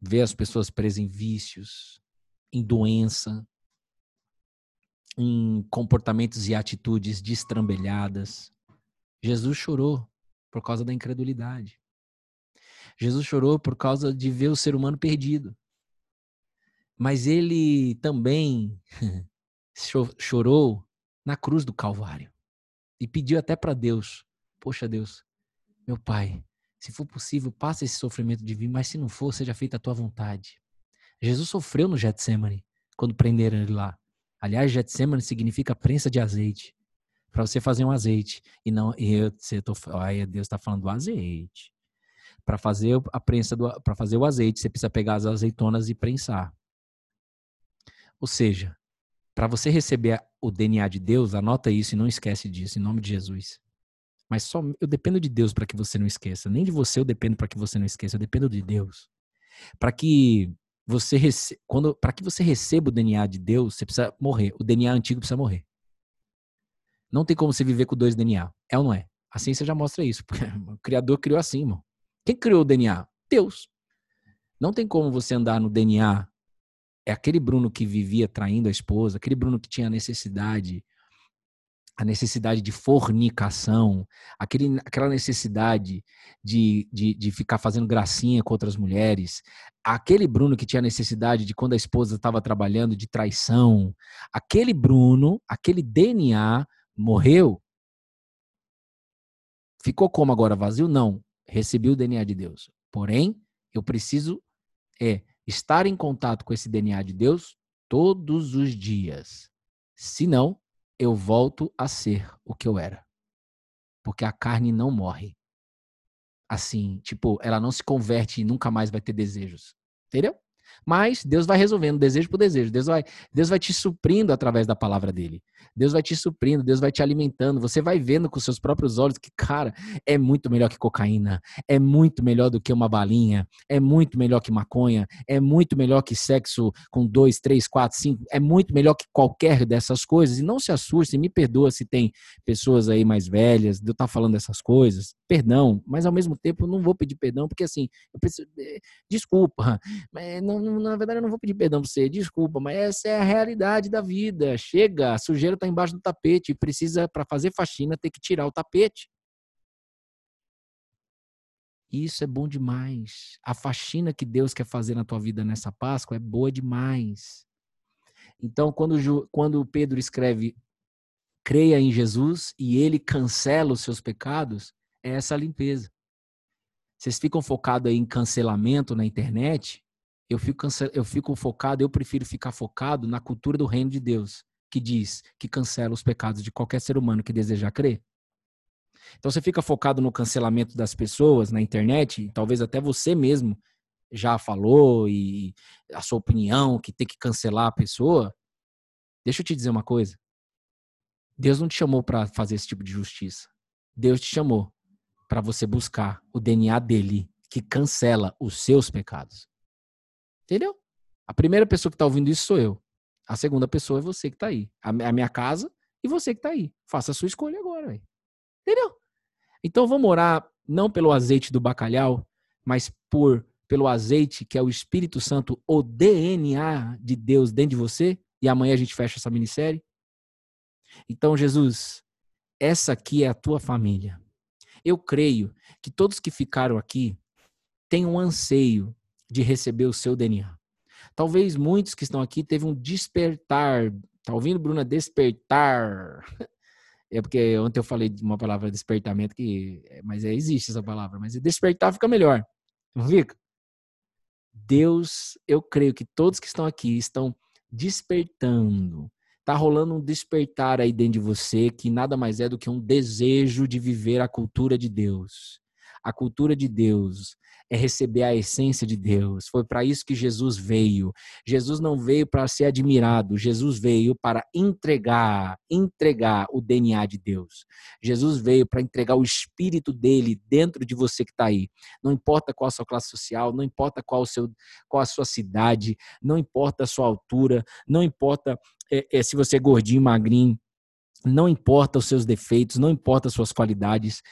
ver as pessoas presas em vícios, em doença, em comportamentos e atitudes destrambelhadas. Jesus chorou por causa da incredulidade. Jesus chorou por causa de ver o ser humano perdido. Mas ele também chorou na cruz do Calvário e pediu até para Deus: Poxa, Deus, Meu Pai, se for possível, passa esse sofrimento de mim, mas se não for, seja feita a tua vontade. Jesus sofreu no Getsemane, quando prenderam ele lá. Aliás, Getsemane significa prensa de azeite. Para você fazer um azeite. E não, e eu, você tô, aí Deus está falando do azeite. Para fazer a prensa do, para fazer o azeite, você precisa pegar as azeitonas e prensar. Ou seja, para você receber o DNA de Deus, anota isso e não esquece disso, em nome de Jesus. Mas só eu dependo de Deus para que você não esqueça. Nem de você eu dependo para que você não esqueça. Eu dependo de Deus. Para que você rece... quando para que você receba o DNA de Deus, você precisa morrer. O DNA antigo precisa morrer. Não tem como você viver com dois DNA. É ou não é? A ciência já mostra isso. o criador criou assim, irmão. Quem criou o DNA? Deus. Não tem como você andar no DNA. É aquele Bruno que vivia traindo a esposa, aquele Bruno que tinha necessidade a necessidade de fornicação, aquele, aquela necessidade de, de, de ficar fazendo gracinha com outras mulheres, aquele Bruno que tinha necessidade de quando a esposa estava trabalhando de traição, aquele Bruno, aquele DNA morreu. Ficou como agora vazio? Não. Recebi o DNA de Deus. Porém, eu preciso é estar em contato com esse DNA de Deus todos os dias. Senão, eu volto a ser o que eu era. Porque a carne não morre. Assim, tipo, ela não se converte e nunca mais vai ter desejos. Entendeu? Mas Deus vai resolvendo desejo por desejo. Deus vai, Deus vai te suprindo através da palavra dele. Deus vai te suprindo, Deus vai te alimentando. Você vai vendo com seus próprios olhos que, cara, é muito melhor que cocaína, é muito melhor do que uma balinha, é muito melhor que maconha, é muito melhor que sexo com dois, três, quatro, cinco, é muito melhor que qualquer dessas coisas. E não se assuste, me perdoa se tem pessoas aí mais velhas de eu estar falando dessas coisas. Perdão, mas ao mesmo tempo não vou pedir perdão, porque assim, eu preciso, eh, desculpa, mas não, na verdade eu não vou pedir perdão pra você, desculpa, mas essa é a realidade da vida. Chega, a sujeira tá embaixo do tapete e precisa, para fazer faxina, ter que tirar o tapete. Isso é bom demais. A faxina que Deus quer fazer na tua vida nessa Páscoa é boa demais. Então, quando, quando Pedro escreve creia em Jesus e ele cancela os seus pecados, é essa limpeza. Vocês ficam focados aí em cancelamento na internet, eu fico, eu fico focado, eu prefiro ficar focado na cultura do reino de Deus, que diz que cancela os pecados de qualquer ser humano que desejar crer. Então você fica focado no cancelamento das pessoas na internet, talvez até você mesmo já falou e a sua opinião que tem que cancelar a pessoa. Deixa eu te dizer uma coisa. Deus não te chamou para fazer esse tipo de justiça. Deus te chamou para você buscar o DNA dele que cancela os seus pecados. Entendeu? A primeira pessoa que está ouvindo isso sou eu. A segunda pessoa é você que está aí. A, minha casa e você que está aí. Faça a sua escolha agora, véio. Entendeu? Então vamos orar não pelo azeite do bacalhau, mas por pelo azeite que é o Espírito Santo, o DNA de Deus dentro de você. E amanhã a gente fecha essa minissérie. Então, Jesus, essa aqui é a tua família. Eu creio que todos que ficaram aqui têm um anseio de receber o seu DNA. Talvez muitos que estão aqui teve um despertar. Tá ouvindo, Bruna? Despertar. É porque ontem eu falei de uma palavra despertamento que, mas é, existe essa palavra, mas despertar fica melhor. Não fica? Deus, eu creio que todos que estão aqui estão despertando. Tá rolando um despertar aí dentro de você que nada mais é do que um desejo de viver a cultura de Deus. A cultura de Deus, é receber a essência de Deus. Foi para isso que Jesus veio. Jesus não veio para ser admirado, Jesus veio para entregar, entregar o DNA de Deus. Jesus veio para entregar o espírito dele dentro de você que está aí. Não importa qual a sua classe social, não importa qual, o seu, qual a sua cidade, não importa a sua altura, não importa é, é, se você é gordinho, magrinho, não importa os seus defeitos, não importa as suas qualidades.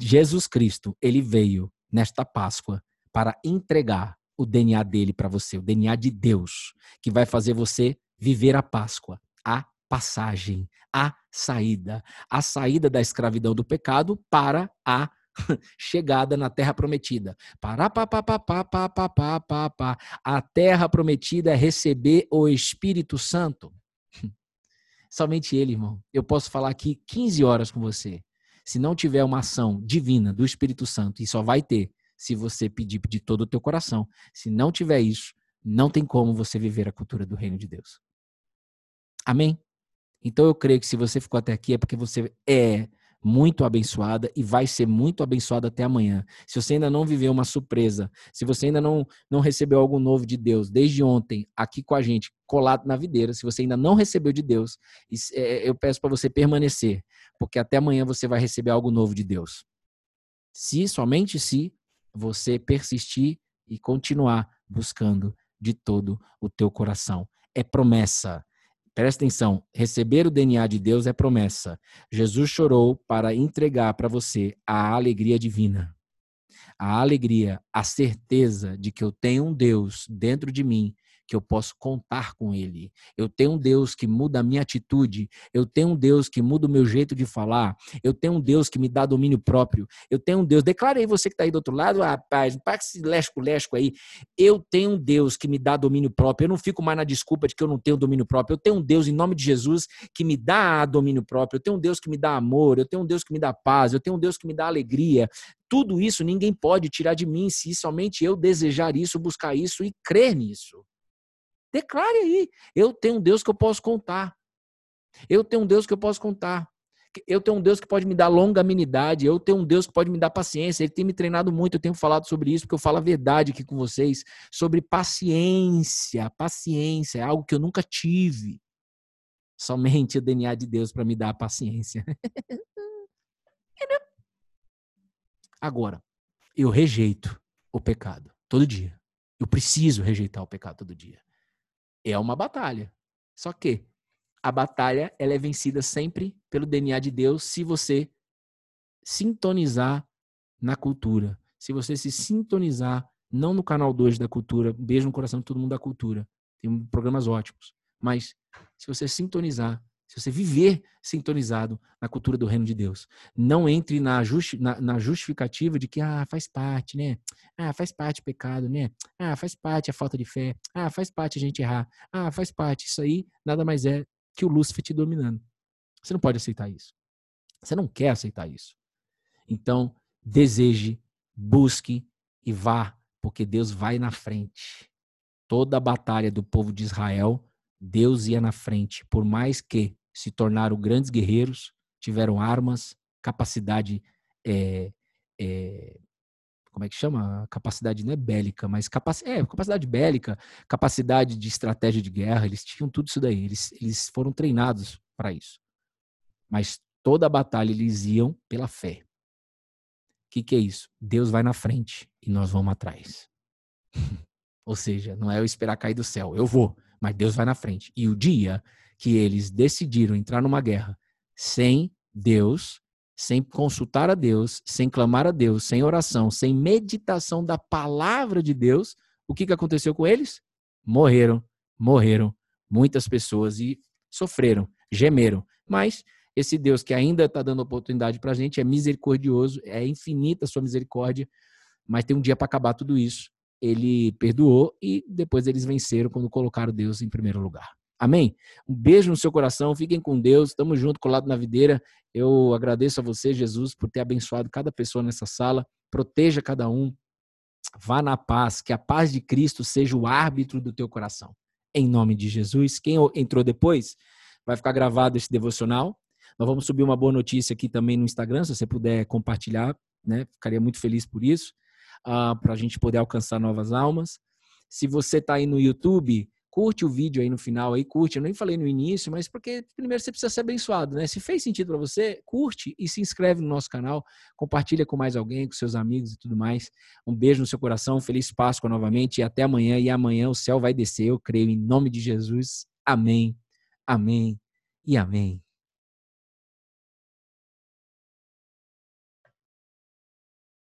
Jesus Cristo, ele veio nesta Páscoa para entregar o DNA dele para você, o DNA de Deus, que vai fazer você viver a Páscoa, a passagem, a saída, a saída da escravidão do pecado para a chegada na terra prometida. Para pa pa pa pa pa pa pa pa pa. A terra prometida é receber o Espírito Santo. Somente ele, irmão. Eu posso falar aqui 15 horas com você. Se não tiver uma ação divina do Espírito Santo, e só vai ter se você pedir de todo o teu coração, se não tiver isso, não tem como você viver a cultura do reino de Deus. Amém? Então eu creio que se você ficou até aqui é porque você é muito abençoada e vai ser muito abençoada até amanhã. Se você ainda não viveu uma surpresa, se você ainda não, não recebeu algo novo de Deus desde ontem, aqui com a gente, colado na videira, se você ainda não recebeu de Deus, é, eu peço para você permanecer, porque até amanhã você vai receber algo novo de Deus. Se, somente se, você persistir e continuar buscando de todo o teu coração. É promessa. Presta atenção, receber o DNA de Deus é promessa. Jesus chorou para entregar para você a alegria divina. A alegria, a certeza de que eu tenho um Deus dentro de mim que eu posso contar com Ele. Eu tenho um Deus que muda a minha atitude. Eu tenho um Deus que muda o meu jeito de falar. Eu tenho um Deus que me dá domínio próprio. Eu tenho um Deus. Declara aí você que está aí do outro lado, rapaz, paga esse lesco-lesco aí. Eu tenho um Deus que me dá domínio próprio. Eu não fico mais na desculpa de que eu não tenho domínio próprio. Eu tenho um Deus, em nome de Jesus, que me dá domínio próprio. Eu tenho um Deus que me dá amor. Eu tenho um Deus que me dá paz. Eu tenho um Deus que me dá alegria. Tudo isso ninguém pode tirar de mim se somente eu desejar isso, buscar isso e crer nisso. Declare aí. Eu tenho um Deus que eu posso contar. Eu tenho um Deus que eu posso contar. Eu tenho um Deus que pode me dar longanimidade. Eu tenho um Deus que pode me dar paciência. Ele tem me treinado muito. Eu tenho falado sobre isso porque eu falo a verdade aqui com vocês sobre paciência. Paciência é algo que eu nunca tive. Somente o DNA de Deus para me dar a paciência. Agora, eu rejeito o pecado todo dia. Eu preciso rejeitar o pecado todo dia é uma batalha. Só que a batalha ela é vencida sempre pelo DNA de Deus se você sintonizar na cultura. Se você se sintonizar não no canal 2 da cultura, beijo no coração de todo mundo da cultura. Tem programas ótimos. Mas se você sintonizar se você viver sintonizado na cultura do reino de Deus, não entre na, justi na, na, justificativa de que ah, faz parte, né? Ah, faz parte o pecado, né? Ah, faz parte a falta de fé. Ah, faz parte a gente errar. Ah, faz parte. Isso aí nada mais é que o Lúcifer te dominando. Você não pode aceitar isso. Você não quer aceitar isso. Então, deseje, busque e vá, porque Deus vai na frente. Toda a batalha do povo de Israel, Deus ia na frente, por mais que se tornaram grandes guerreiros, tiveram armas, capacidade. É, é, como é que chama? Capacidade não é bélica, mas capac, é, capacidade bélica, capacidade de estratégia de guerra, eles tinham tudo isso daí. Eles, eles foram treinados para isso. Mas toda a batalha eles iam pela fé. O que, que é isso? Deus vai na frente e nós vamos atrás. Ou seja, não é eu esperar cair do céu. Eu vou, mas Deus vai na frente. E o dia que eles decidiram entrar numa guerra sem Deus, sem consultar a Deus, sem clamar a Deus, sem oração, sem meditação da palavra de Deus, o que, que aconteceu com eles? Morreram, morreram muitas pessoas e sofreram, gemeram. Mas esse Deus que ainda está dando oportunidade para a gente é misericordioso, é infinita a sua misericórdia, mas tem um dia para acabar tudo isso. Ele perdoou e depois eles venceram quando colocaram Deus em primeiro lugar. Amém? Um beijo no seu coração, fiquem com Deus, estamos juntos, colado na videira. Eu agradeço a você, Jesus, por ter abençoado cada pessoa nessa sala. Proteja cada um. Vá na paz, que a paz de Cristo seja o árbitro do teu coração. Em nome de Jesus. Quem entrou depois, vai ficar gravado esse devocional. Nós vamos subir uma boa notícia aqui também no Instagram, se você puder compartilhar, né? Ficaria muito feliz por isso, uh, ah, para a gente poder alcançar novas almas. Se você está aí no YouTube, curte o vídeo aí no final aí, curte. Eu nem falei no início, mas porque primeiro você precisa ser abençoado, né? Se fez sentido para você, curte e se inscreve no nosso canal, compartilha com mais alguém, com seus amigos e tudo mais. Um beijo no seu coração, feliz Páscoa novamente e até amanhã. E amanhã o céu vai descer, eu creio em nome de Jesus. Amém. Amém e amém.